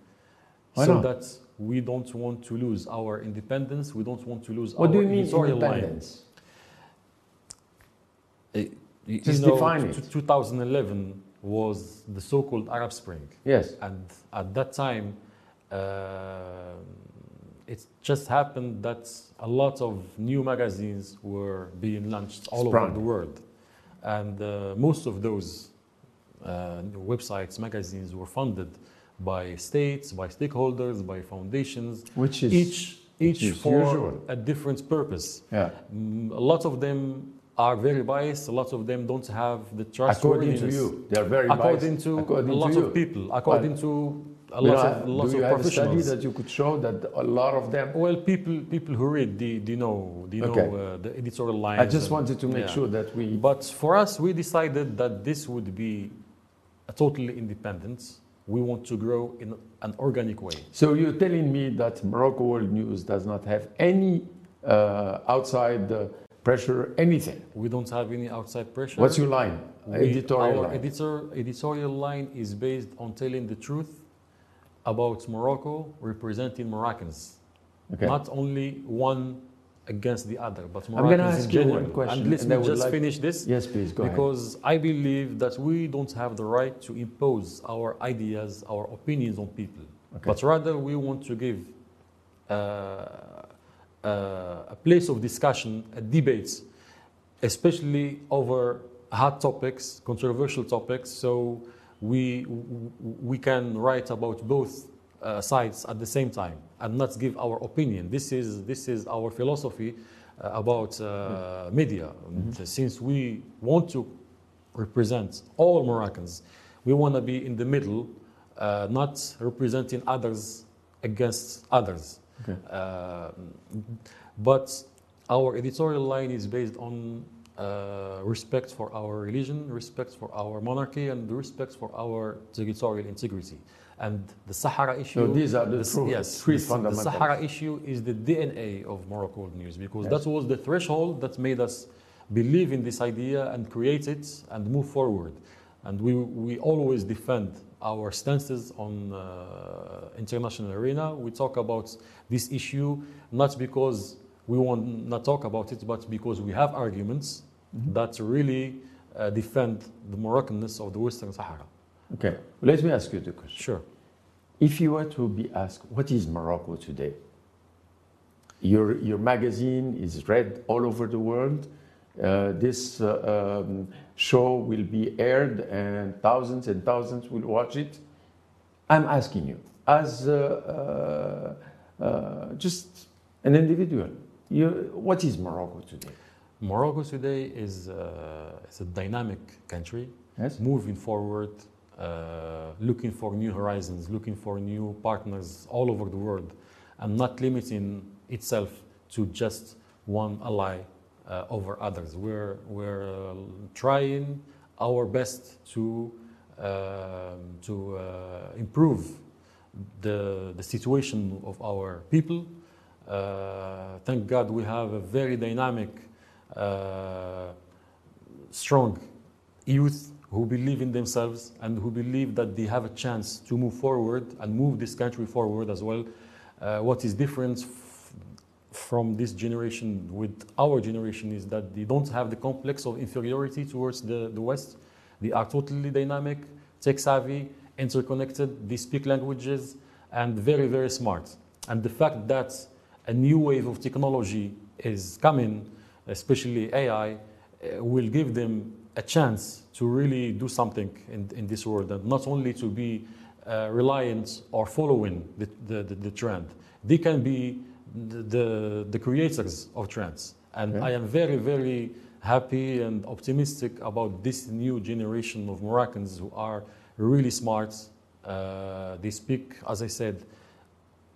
Why so not? that we don't want to lose our independence. We don't want to lose What our do you mean editorial line. independence? Uh, you Just know, define it. 2011 was the so-called Arab Spring. Yes. And at that time, uh, it just happened that a lot of new magazines were being launched all Sprung. over the world. And uh, most of those uh, websites, magazines were funded by states, by stakeholders, by foundations, Which is each, each is for usual. a different purpose. yeah. Mm, a lot of them are very biased. A lot of them don't have the trust. According to you, they are very according biased. to According a lot to you. of people, according to a lot of, lots do you of have a study that you could show that a lot of them? well, people people who read, they, they know, they know uh, the editorial lines. I just and- wanted to make yeah. sure that we. But for us, we decided that this would be a totally independent. We want to grow in an organic way. So you're telling me that Morocco World News does not have any uh, outside uh, pressure, anything. We don't have any outside pressure. What's your line? We- Editorial our line. editor, editorial line is based on telling the truth about Morocco, representing Moroccans, Okay. not only one against the other, but I'm gonna ask you one question, and let and me just like- finish this yes, please go ahead. because I believe that we don't have the right to impose our ideas, our opinions on people, Okay. but rather we want to give uh, uh, a place of discussion, a debate, especially over hot topics, controversial topics. So we we can write about both uh, sides at the same time and not give our opinion. This is this is our philosophy, uh, about uh, media. And Since we want to represent all Moroccans, we want to be in the middle, uh, not representing others against others. Okay. Uh, but our editorial line is based on uh, respect for our religion, respect for our monarchy, and respect for our territorial integrity. And the Sahara issue. So these are the s- true- yes, three the, the. Sahara issue is the DNA of Morocco World News because Yes. that was the threshold that made us believe in this idea and create it and move forward. And we, we always defend our stances on uh, international arena. We talk about this issue not because we want not talk about it, but because we have arguments that really uh, defend the Moroccanness of the Western Sahara. Okay, let me ask you the question. Sure. If you were to be asked, what is Morocco today? Your, your magazine is read all over the world. Uh, this uh, um, show will be aired and thousands and thousands will watch it. I'm asking you, as uh, uh, uh, just an individual, you, what is Morocco today? Morocco today is, uh, is a dynamic country, Yes? moving forward, uh, looking for new horizons, looking for new partners all over the world, and not limiting itself to just one ally uh, over others. We're, we're uh, trying our best to, um to uh, improve the, the situation of our people. Uh, thank God we have a very dynamic, strong youth who believe in themselves and who believe that they have a chance to move forward and move this country forward as well. Uh, what is different f- from this generation with our generation is that they don't have the complex of inferiority towards the, the West. They are totally dynamic, tech savvy, interconnected, they speak languages, and very, very smart. And the fact that a new wave of technology is coming, especially AI, uh, will give them a chance to really do something in, in this world and not only to be uh, reliant or following the, the, the, the trend. They can be the, the, creators of trends. And Yeah. I am very, very happy and optimistic about this new generation of Moroccans who are really smart. Uh, they speak, as I said,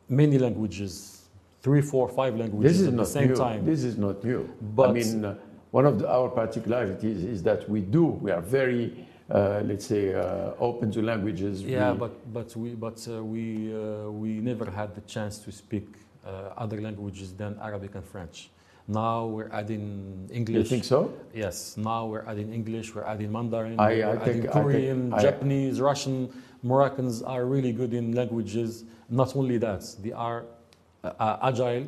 many languages, three, four, five languages This is at not the same new. time. This is not new. I mean, uh, one of the, our particularities is that we do. We are very, uh, let's say, uh, open to languages. Yeah, We- but but we but uh, we uh, we never had the chance to speak uh, other languages than Arabic and French. Now we're adding English. you think so? Yes. Now we're adding English. We're adding Mandarin. I- we're I adding think- I think- Korean, I- Japanese, Russian. Moroccans are really good in languages. Not only that, they are uh, agile,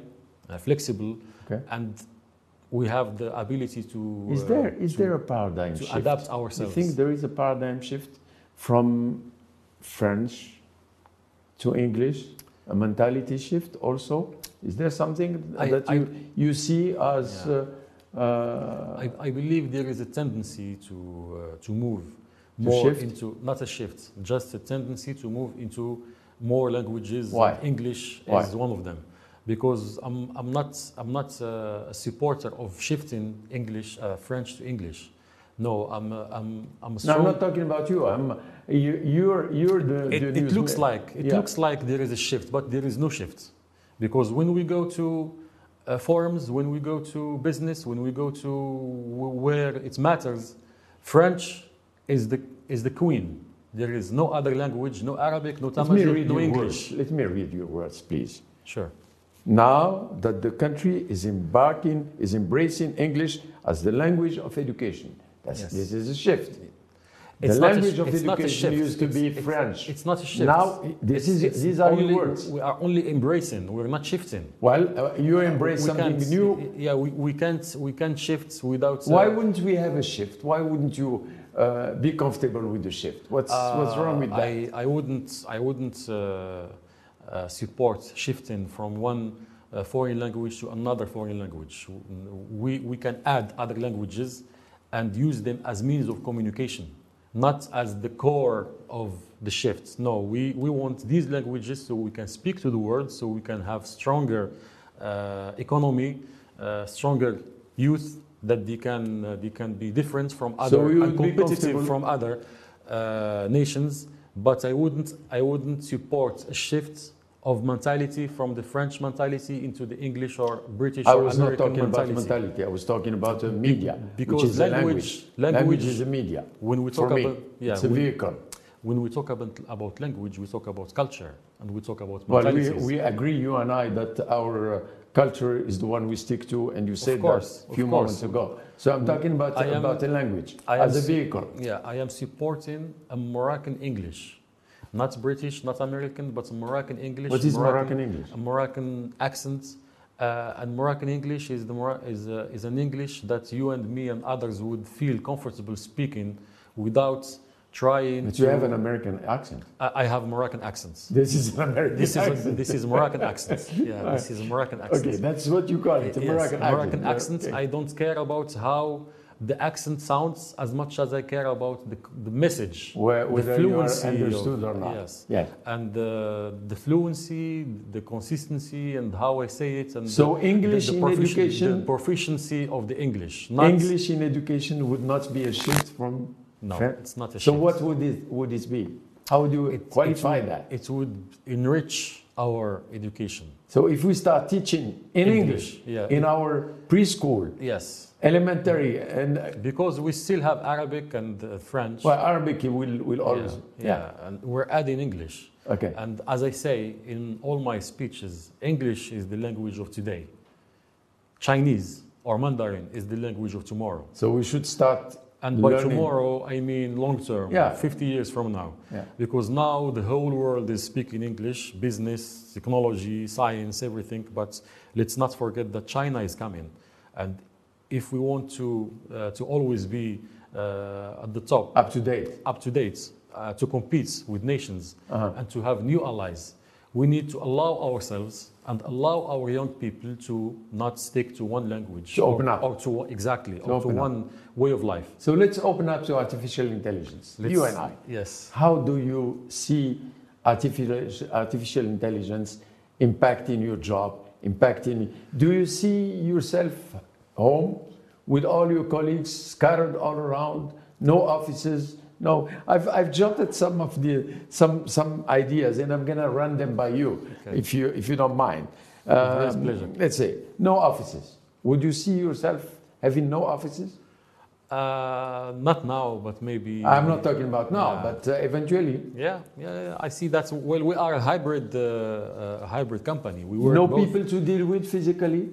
uh, flexible, Okay. and we have the ability to. Is uh, there is to- there a paradigm to shift? adapt You ourselves? think there is a paradigm shift from French to English? A mentality shift also? Is there something I- that I- you, you see as Yeah. uh, uh, I, I believe there is a tendency to uh, to move To more shift? into not a shift, just a tendency to move into more languages. Why? English Why? is one of them, because I'm I'm not I'm not uh, a supporter of shifting English uh, French to English. No, I'm uh, I'm I'm a No. I'm not talking about you. I'm you, you're you're the. it, the it looks like it Yeah. looks like there is a shift, but there is no shift, because when we go to uh, forums, when we go to business, when we go to w- where it matters, French is the is the queen. There is no other language, no Arabic, no read no English. words. Let me read your words, please. Sure. Now that the country is embarking, is embracing English as the language of education. That's, Yes. This is a shift. It's the a language sh- of a education used to It's- be it's- French. It's not a shift. Now, this is, these are only, words. We are only embracing. We're not shifting. Well, uh, you embrace We something new. Yeah, we, we can't we can't shift without. uh, Why wouldn't we have a shift? Why wouldn't you uh, be comfortable with the shift? What's, what's wrong with Uh, that? I, I wouldn't, I wouldn't uh, uh, support shifting from one uh, foreign language to another foreign language. We, we can add other languages and use them as means of communication, not as the core of the shift. No, we, we want these languages so we can speak to the world, so we can have stronger uh, economy, uh, stronger youth that they can uh, they can be different from other you and competitive from other uh, nations. But I wouldn't I wouldn't support a shift of mentality from the French mentality into the English or British I or was not talking about mentality. mentality. I was talking about the media, because which is language- language. language- is a media. When we For talk me, about yeah, it's a when, vehicle. when we talk about, about language, we talk about culture and we talk about Well, we, we agree, you and I, that our uh, culture is the one we stick to, and you said course, that a few moments ago. So I'm talking about, am- about a language I am as a vehicle. Yeah, I am supporting a Moroccan English, not British, not American, but Moroccan English. What is Moroccan English? A Moroccan accent, uh, and Moroccan English is the Mor- is uh, is an English that you and me and others would feel comfortable speaking without trying. But you to- have an American accent. I, I have Moroccan accents. This is an American This is a, accent. this is Moroccan accent. Yeah, this is a Moroccan accent. Okay, that's what you call it, a Yes, Moroccan Moroccan accent. accent. I don't care about how the accent sounds as much as I care about the, the message, Where- the whether you are fluency. of- understood or not. Yes. Yes. And uh, the fluency, the consistency, and how I say it, and So the, English the, the in profici- education- the proficiency of the English. Not, English in education would not be a shift from. No, Fran- it's not a shift. So what would it would it be? How would you It- it qualify would- that? It would enrich our education. So if we start teaching in English, English, yeah. in our preschool, Yes, elementary, and uh, because we still have Arabic and uh, French. well, Arabic will will always. yeah, yeah, and we're adding English. Okay. And as I say in all my speeches, English is the language of today. Chinese or Mandarin is the language of tomorrow. So we should start. And by learning- tomorrow, I mean long term, Yeah. 50 years from now. Yeah. Because now the whole world is speaking English, business, technology, science, everything. But let's not forget that China is coming. And if we want to, uh, to always be uh, at the top, Up to date. up to date, uh, to compete with nations Uh-huh. and to have new allies, we need to allow ourselves and allow our young people to not stick to one language To or, open up. or to exactly or to open up. one way of life. So let's open up to artificial intelligence. Let's- you and I. Yes. How do you see artificial, artificial intelligence impacting your job, impacting? Do you see yourself home with all your colleagues scattered all around, no offices? No, I've, I've jotted some of the some some ideas, and I'm gonna run them by you, Okay. if you if you don't mind. Um, pleasure. Let's say no offices. Would you see yourself having no offices? Uh, not now, but maybe. I'm not talking about now, Yeah. but uh, eventually. Yeah, yeah, yeah, I see that. Well, we are a hybrid, uh, uh, hybrid company. We work no both. people to deal with physically.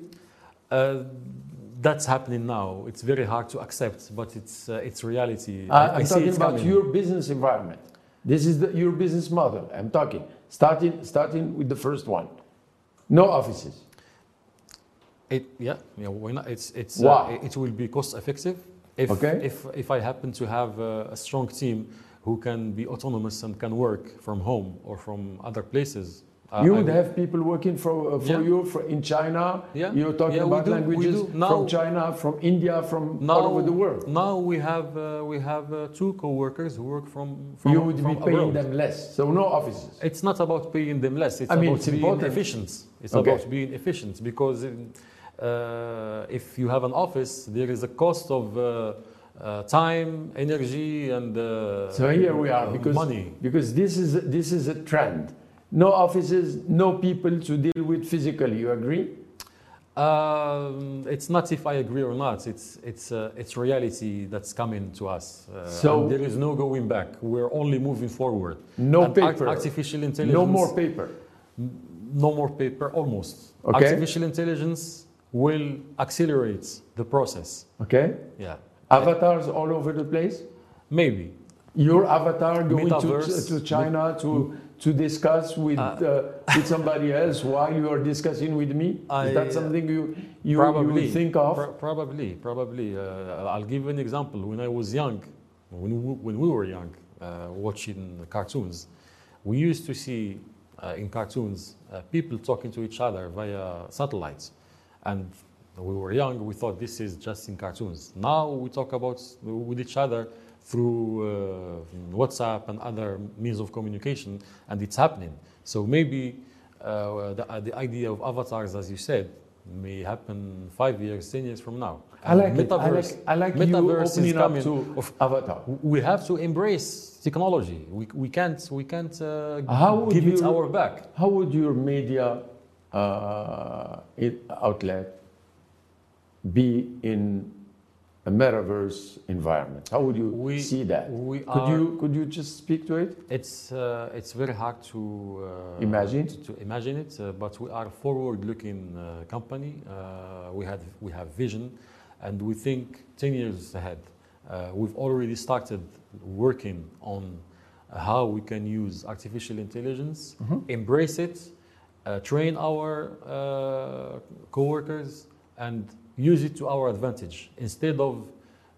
That's happening now. It's very hard to accept, but it's uh, it's reality. I, I'm see talking about coming. your business environment. This is the, your business model. I'm talking starting starting with the first one. No offices. It, yeah, yeah. Why not? It's it's Why? Uh, it will be cost effective if Okay. if if I happen to have a, a strong team who can be autonomous and can work from home or from other places. Uh, you would have people working for uh, for Yeah. you for, in China. Yeah. You're talking Yeah, about do, languages. Now- from China, from India, from now, all over the world. Now we have uh, we have uh, two co-workers who work from from, you would from be paying abroad. them less. So no offices. It's not about paying them less. It's I mean, about it's being important. efficient. It's Okay. about being efficient because uh, if you have an office, there is a cost of uh, uh, time, energy, and uh, So here we are because money. because this is this is a trend. No offices, no people to deal with physically. You agree? Um, it's not if I agree or not. It's it's uh, it's reality that's coming to us. Uh, So- there is no going back. We're only moving forward. No And paper. artificial intelligence. No more paper. no more paper. Almost. Okay. Artificial intelligence will accelerate the process. Okay. Yeah. Avatars all over the place. Maybe. Your avatar going to, to China to to discuss with Uh, uh, with somebody else while you are discussing with me. I- is that something you you, you probably. would think of? Pro- probably. Probably. Uh, I'll give you an example. When I was young, when we, when we were young, uh, watching cartoons, we used to see uh, in cartoons uh, people talking to each other via satellites, and we were young. We thought this is just in cartoons. Now we talk about with each other through uh, WhatsApp and other means of communication, and it's happening. So maybe uh, the, uh, the idea of avatars, as you said, may happen five years, ten years from now. I like And it. I like, I like you metaverse is opening up coming. to Of- Avatar. we have to embrace technology. We, we can't we can't uh, How would give it our back. How would your media uh, outlet be in a metaverse environment? How would you We- see that? We Could are, you could you just speak to it? It's uh, it's very hard to uh, Imagine? to, to imagine it, uh, but we are a forward-looking uh, company. Uh, we have we have vision, and we think 10 years ahead. Uh, we've already started working on how we can use artificial intelligence, embrace it, uh, train our uh, coworkers, and use it to our advantage instead of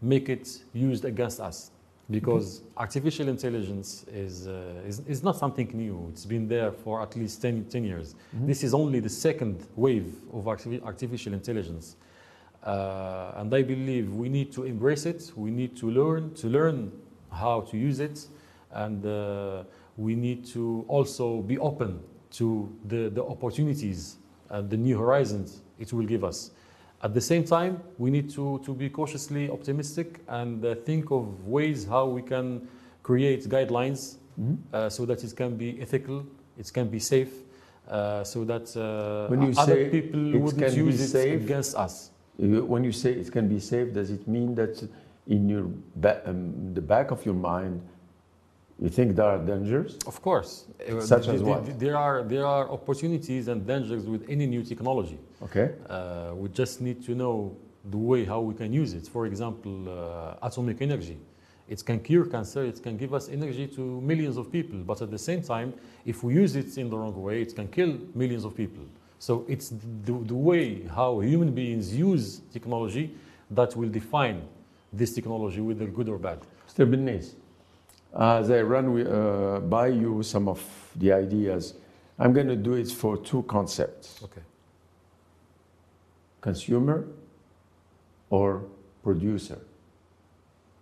make it used against us because artificial intelligence is, uh, is, is not something new. It's been there for at least 10, 10 years. This is only the second wave of artificial intelligence. Uh, and I believe we need to embrace it. We need to learn to learn how to use it, and uh, we need to also be open to the, the opportunities and the new horizons it will give us. At the same time, we need to, to be cautiously optimistic and uh, think of ways how we can create guidelines uh, so that it can be ethical, it can be safe, uh, so that uh, When you other say people wouldn't use it safe, against us. When you say it can be safe, does it mean that in your ba- um, the back of your mind, you think there are dangers? Of course. Uh, Such as what? th- There are, there are opportunities and dangers with any new technology. Okay. Uh, we just need to know the way how we can use it. For example, uh, atomic energy. It can cure cancer, it can give us energy to millions of people, but at the same time, if we use it in the wrong way, it can kill millions of people. So it's the, the way how human beings use technology that will define this technology, whether good or bad. Mr. Bennis, as I run uh, by you some of the ideas, I'm going to do it for two concepts Okay. consumer or producer.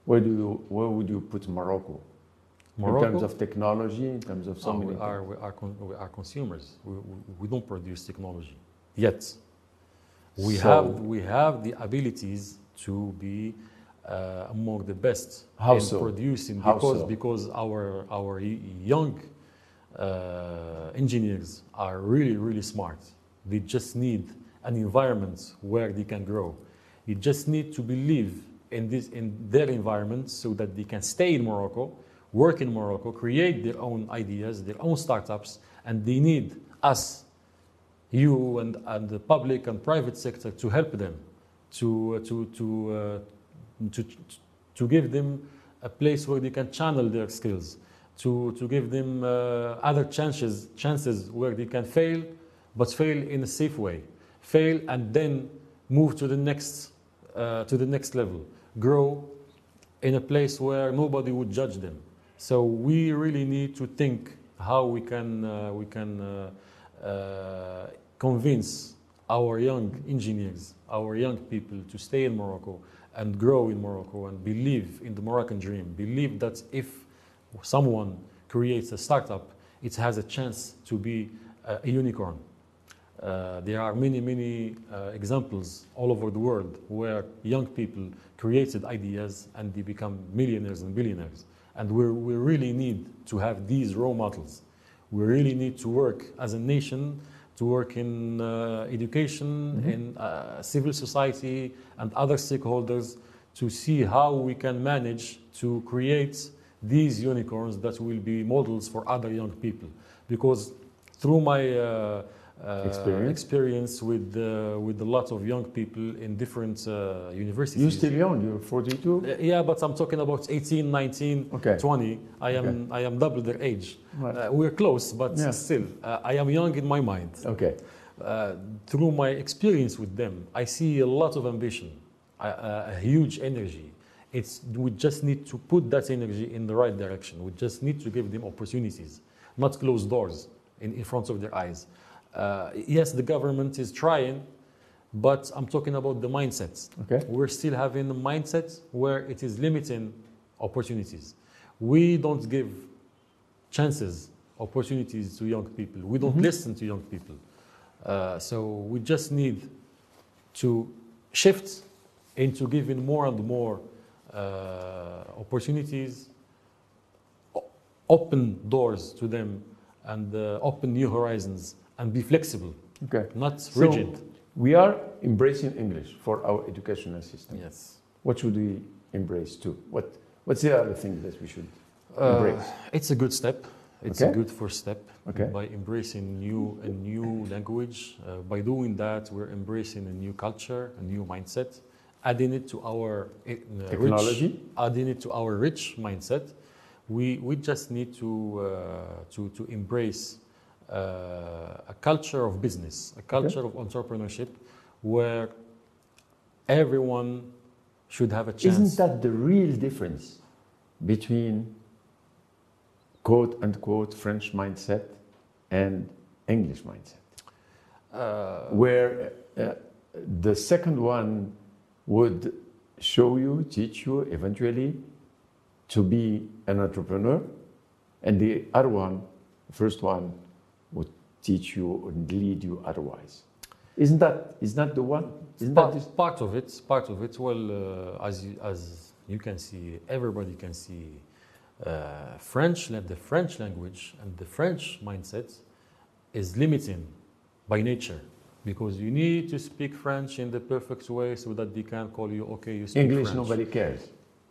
Where, do you, where would you put Morocco? In terms of technology, in terms of so Oh, many we are, we are, con- we are consumers. We, we, we don't produce technology yet. We, So- have, we have the abilities to be uh, among the best How in so? producing How because, so? because our, our young uh, engineers are really, really smart. They just need an environment where they can grow. You just need to believe in, this, in their environment so that they can stay in Morocco, work in Morocco, create their own ideas, their own startups, and they need us, you and, and the public and private sector to help them, to, uh, to, to, uh, to, to give them a place where they can channel their skills, to, to give them uh, other chances, chances where they can fail, but fail in a safe way. Fail and then move to the next, uh, to the next level. Grow in a place where nobody would judge them. So we really need to think how we can, uh, we can uh, uh, convince our young engineers, our young people to stay in Morocco and grow in Morocco and believe in the Moroccan dream. Believe that if someone creates a startup, it has a chance to be a, unicorn. Uh, there are many, many uh, examples all over the world where young people created ideas and they become millionaires and billionaires. And we we really need to have these role models. We really need to work as a nation, to work in uh, education, in uh, civil society, and other stakeholders to see how we can manage to create these unicorns that will be models for other young people. Because through my uh, Experience. experience with, uh, with a lot of young people in different uh, universities. You're still young, you're 42? Uh, yeah, but I'm talking about 18, 19, Okay. 20. I am, I am double their age. Right. Uh, we're close, but Yeah. still, uh, I am young in my mind. Okay. Uh, through my experience with them, I see a lot of ambition, a, a, a huge energy. It's, we just need to put that energy in the right direction. We just need to give them opportunities, not close doors in, in front of their eyes. Uh, yes, the government is trying, but I'm talking about the mindsets. Okay. We're still having the mindset where it is limiting opportunities. We don't give chances, opportunities to young people. We don't listen to young people. Uh, so we just need to shift into giving more and more uh, opportunities, open doors to them, and uh, open new horizons, and be flexible, Okay. not So- rigid. We are embracing English for our educational system. yes. What should we embrace too? What What's the other thing that we should Uh, embrace? it's a good step. It's Okay. a good first step Okay. by embracing new a new language. Uh, by doing that, we're embracing a new culture, a new mindset, adding it to our uh, rich, Technology. adding it to our rich mindset. We we just need to uh, to to embrace a culture of business, a culture of entrepreneurship, where everyone should have a chance. Isn't that the real difference between quote unquote French mindset and English mindset? uh, Where uh, the second one would show you, teach you eventually to be an entrepreneur, and the other one, the first one, teach you and lead you otherwise. Isn't that is that the one? Isn't that part, this? part of it part of it well uh, as you, as you can see everybody can see uh, french the french language and the french mindset is limiting by nature because you need to speak french in the perfect way so that they can call you okay you speak English, french nobody cares.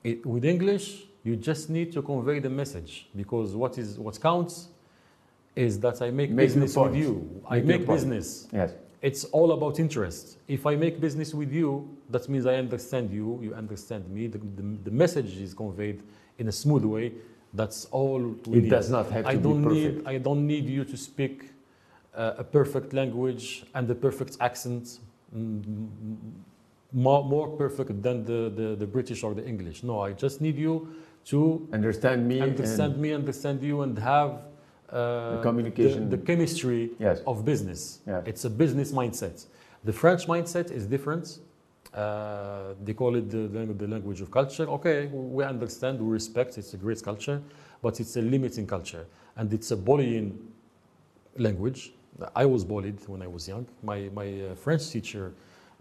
it, with english you just need to convey the message because what is what counts is that i make Make business with you i Make business Yes. it's all about interest. If I make business with you, that means I understand you, you understand me. The, the, the message is conveyed in a smooth way. That's all we It need. does not have to I be don't perfect. need. I don't need you to speak uh, a perfect language and a perfect accent, mm, more, more perfect than the, the, the British or the English. No, I just need you to Understand me. understand and- me, understand you, and have uh, the communication, the, the chemistry yes. of business. Yes. It's a business mindset. The French mindset is different. Uh, they call it the, the, language of culture. Okay, we understand, we respect, it's a great culture, but it's a limiting culture. And it's a bullying language. I was bullied when I was young. My, my uh, French teacher,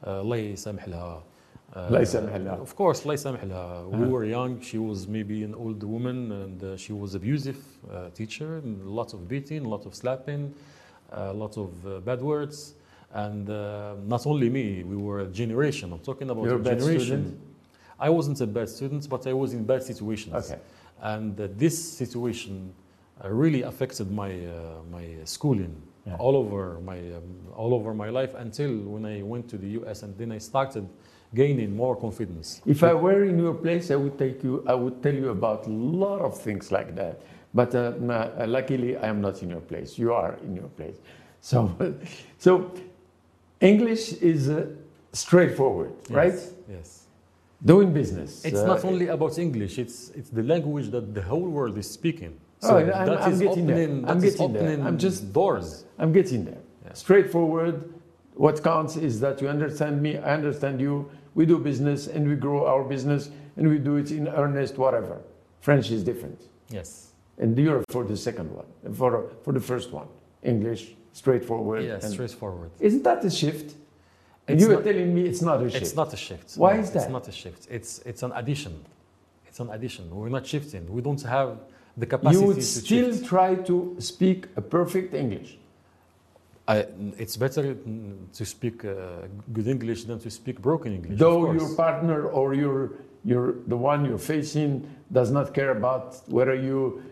uh, Lay Samhilha, لها, uh, الله يسامح لها. Of course, الله يسامح لها. We Uh-huh. were young. She was maybe an old woman, and uh, she was abusive uh, teacher. And lots of beating, a lot of slapping, a lot of uh, bad words. And uh, not only me, we were a generation. I'm talking about You're a a bad generation. student? I wasn't a bad student, but I was in bad situations. Okay. And uh, this situation uh, really affected my uh, my schooling Yeah. all over my um, all over my life until when I went to the U.S. and then I started gaining more confidence. If I were in your place, I would take you. I would tell you about a lot of things like that. But uh, uh, luckily, I am not in your place. You are in your place. So, so English is uh, straightforward, Yes, right? Yes. Doing business. It's uh, not only about English. It's it's the language that the whole world is speaking. Oh, I'm- that I'm is getting there. I'm that is getting there. opening I'm just- doors. I'm getting there. Yeah. Straightforward. What counts is that you understand me, I understand you. We do business and we grow our business and we do it in earnest, whatever. French is different. Yes. And you're for the second one, for, for the first one. English, straightforward. Yes. Straightforward. Isn't that a shift? And It's you were not- telling me it's not a shift. It's not a shift. Why No, is that? It's not a shift. It's it's an addition. It's an addition. We're not shifting. We don't have the capacity you would still shift. try to speak a perfect English. I, it's better to speak uh, good English than to speak broken English. Though your partner or your, your, the one you're facing does not care about whether you,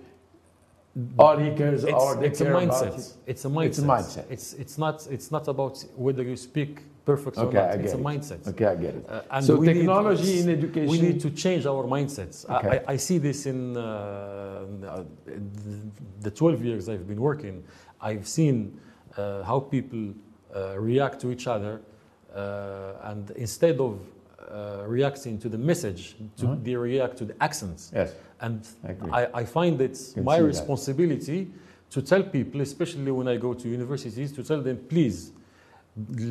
all he cares it's, or they it's a care about mindset. it. It's a mindset. It's a mindset. It's it's not it's not about whether you speak perfect Okay, or not. It's a it. mindset. Okay, I get it. Uh, and so we need- technology in education. We need to change our mindsets. I- Okay. I, I see this in uh, the 12 years I've been working. I've seen uh, how people uh, react to each other, uh, and instead of uh, reacting to the message, to, Uh-huh. they react to the accents. yes, And I agree. I, I find it's Can my see that. responsibility to tell people, especially when I go to universities, to tell them, please,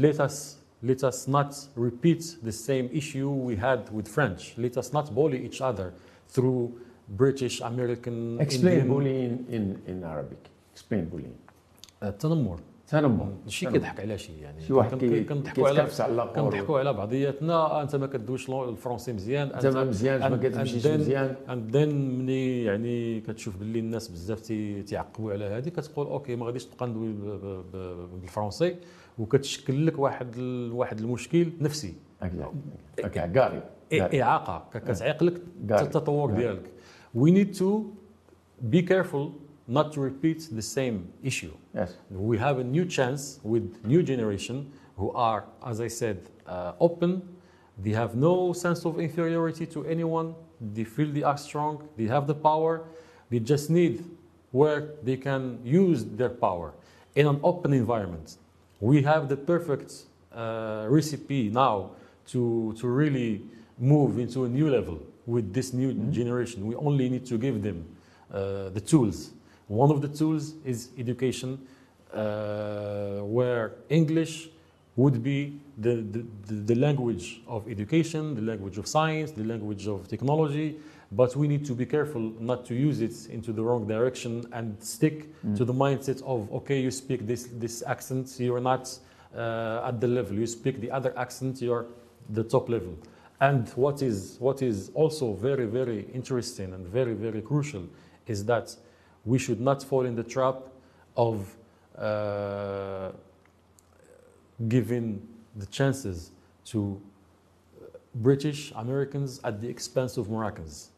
let us let us not repeat the same issue we had with French. Let us not bully each other through British, American, Explain Indian. bullying in, in Arabic. Explain bullying. Uh, تنمر. تنمر شي كيضحك على شي يعني. شي واحد كنضحكوا على كنضحكوا على بعضياتنا أنت ما كدويش الفرونسي مزيان. انت ما مزيانش ما كتمشيش مزيان. then ملي يعني كتشوف باللي الناس بزاف تي- تيعقبوا على هذه كتقول أوكي ما غاديش تبقى ندوي بالفرونسي وكتشكل لك واحد واحد المشكل نفسي. أوكي قاري. إ- إعاقة. كتعيق لك. التطور. ديالك. We need to be careful not to repeat the same issue. Yes. we have a new chance with new generation who are as i said uh, open. They have no sense of inferiority to anyone. They feel they are strong. They have the power. They just need where they can use their power in an open environment. We have the perfect uh, recipe now to, to really move into a new level with this new generation. We only need to give them uh, the tools one of the tools is education uh, where English would be the, the, the, language of education, the language of science, the language of technology, but we need to be careful not to use it into the wrong direction and stick to the mindset of, okay, you speak this, this accent, you're not uh, at the level, you speak the other accent, you're the top level. And what is, what is also very, very interesting and very, very crucial is that we should not fall in the trap of uh, giving the chances to British Americans at the expense of Moroccans.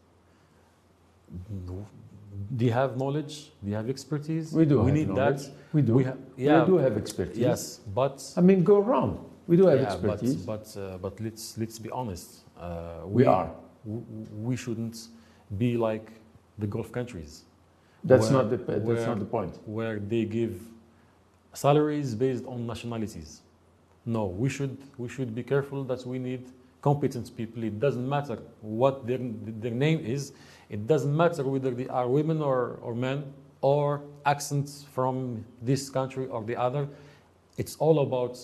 Do you have knowledge? Do you have expertise? We do We have need knowledge. that. We do. We ha- yeah. We do have expertise. Yes, but I mean, go around. We do have yeah, expertise. but uh, but let's let's be honest. Uh, we, are. w- we shouldn't be like the Gulf countries That's where- not the that's where- not the point. where they give salaries based on nationalities. No, we should we should be careful that we need competent people. It doesn't matter what their their name is. It doesn't matter whether they are women or, or men or accents from this country or the other. It's all about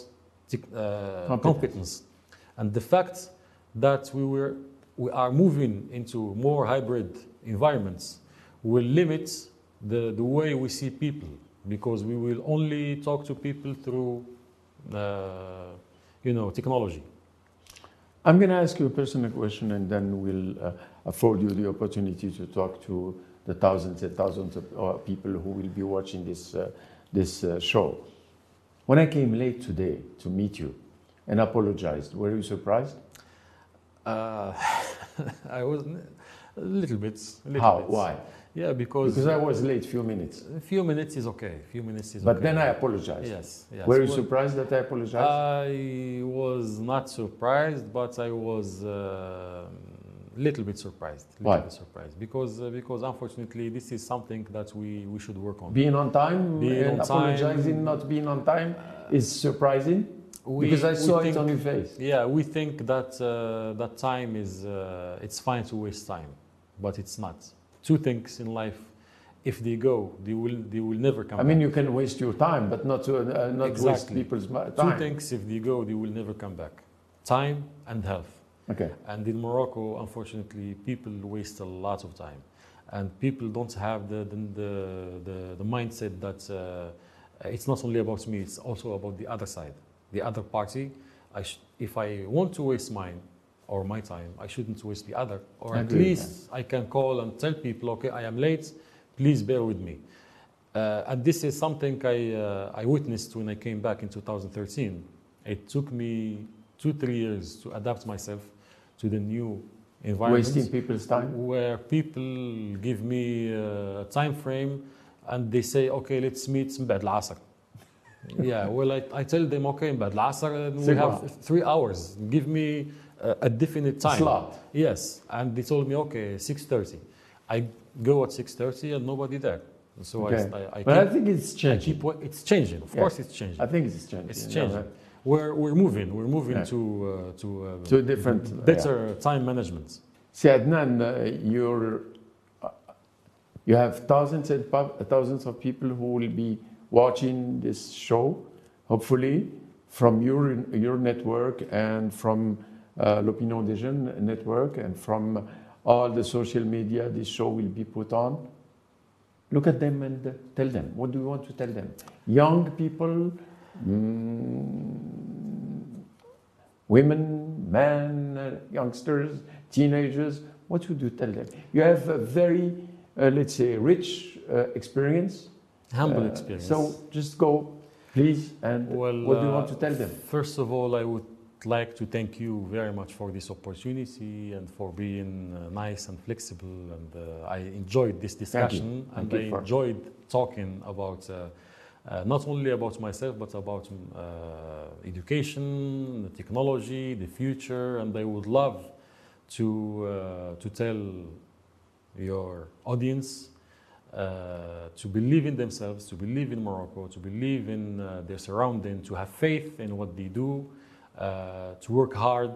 uh, Competence. competence. And the fact that we were we are moving into more hybrid environments will limit the, the way we see people because we will only talk to people through uh, you know technology I'm going to ask you a personal question, and then we'll uh, afford you the opportunity to talk to the thousands and thousands of uh, people who will be watching this uh, this uh, show. When I came late today to meet you and apologized, were you surprised? uh, I was a little bit a little How? bit. Why? Yeah because, Because I was late few minutes, a few minutes is okay a few minutes is okay. but okay then I apologized. yes, yes. Were you Well, surprised that I apologized? I was not surprised, but I was a little bit surprised. Little Why? bit surprised because uh, because unfortunately this is something that we, we should work on. being on time Being and on time. apologizing not being on time is surprising We- because I saw think- it on your face. Yeah, we think that uh, that time is uh, it's fine to waste time, but it's not. Two things in life, if they go, they will they will never come back. I mean, back. you can waste your time, but not to, uh, not waste people's ma- Two time. things, if they go, they will never come back. Time and health. Okay. And in Morocco, unfortunately, people waste a lot of time. And people don't have the, the, the, the, mindset that uh, it's not only about me, it's also about the other side, the other party. I sh- if I want to waste mine or my time. I shouldn't waste the other. Or at least I can call and tell people, okay, I am late, please bear with me. Uh, and this is something I, uh, I witnessed when I came back in 2013. It took me two, three years to adapt myself to the new environment. Wasting people's time? Where people give me uh, a time frame and they say, okay, let's meet in Bad Asr. yeah, well, I, I tell them, okay, in Bad Asr, uh, we have three hours. Give me a, definite time. Slot. Yes, and they told me, okay, 6.30. I go at 6.30 and nobody there. So Okay. I, I, I, But I think it's changing. keep, it's changing. Of Yeah. course it's changing. I think it's changing. It's changing. We're, we're moving. We're moving Yeah. to, uh, to, uh, To a different- better time management. See, Adnane, uh, you're, uh, you have thousands and pub- thousands of people who will be watching this show, hopefully, from your, your network and from uh, l'Opinion des Jeunes network and from all the social media this show will be put on. look at them and uh, tell them. What do you want to tell them? Young people, mm, women, men, uh, youngsters, teenagers. What would you tell them? You have a very, uh, let's say, rich uh, experience. Humble Uh, experience. So just go, please, and Well, what do you uh, want to tell them? First of all, I would like to thank you very much for this opportunity and for being uh, nice and flexible. And uh, I enjoyed this discussion, Thank and I enjoyed talking about uh, uh, not only about myself but about uh, education, the technology, the future. And I would love to uh, to tell your audience uh, to believe in themselves, to believe in Morocco, to believe in uh, their surrounding, to have faith in what they do, to work hard,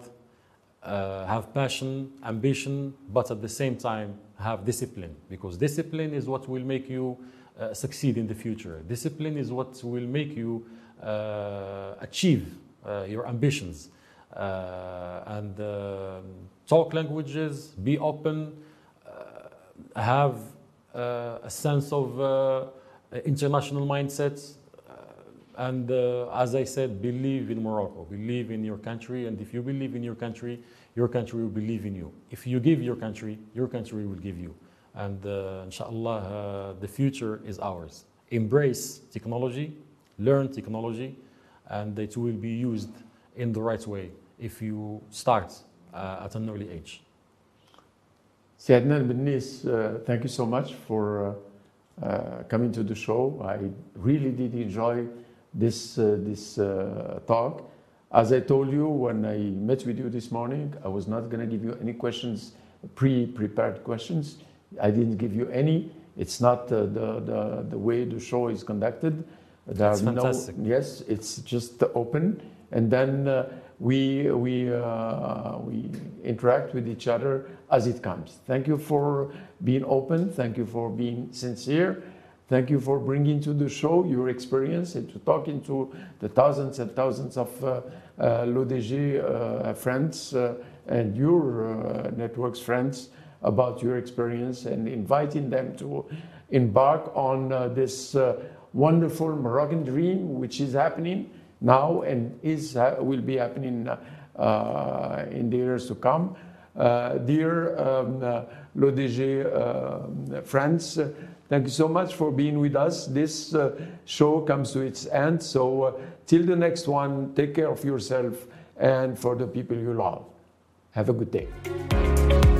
uh, have passion, ambition, but at the same time have discipline. Because discipline is what will make you uh, succeed in the future. Discipline is what will make you uh, achieve uh, your ambitions. Uh, and uh, talk languages, be open, uh, have uh, a sense of uh, international mindset. And uh, as I said, believe in Morocco, believe in your country. And if you believe in your country, your country will believe in you. If you give your country, your country will give you. And uh, inshallah, uh, the future is ours. Embrace technology, learn technology, and it will be used in the right way if you start uh, at an early age. Siadnan Bennis, uh, thank you so much for uh, coming to the show. I really did enjoy this, uh, this uh, talk. As I told you when I met with you this morning, I was not going to give you any questions, pre-prepared questions. I didn't give you any. It's not uh, the, the, the way the show is conducted. There no- fantastic. yes, it's just open, and then uh, we we uh, we interact with each other as it comes. Thank you for being open. Thank you for being sincere. Thank you for bringing to the show your experience and to talking to the thousands and thousands of uh, uh, uh, friends uh, and your uh, networks friends about your experience and inviting them to embark on uh, this uh, wonderful Moroccan dream, which is happening now and is will be happening in the years to come. Dear um, friends, thank you so much for being with us. This uh, show comes to its end, so uh, till the next one, take care of yourself and for the people you love. Have a good day.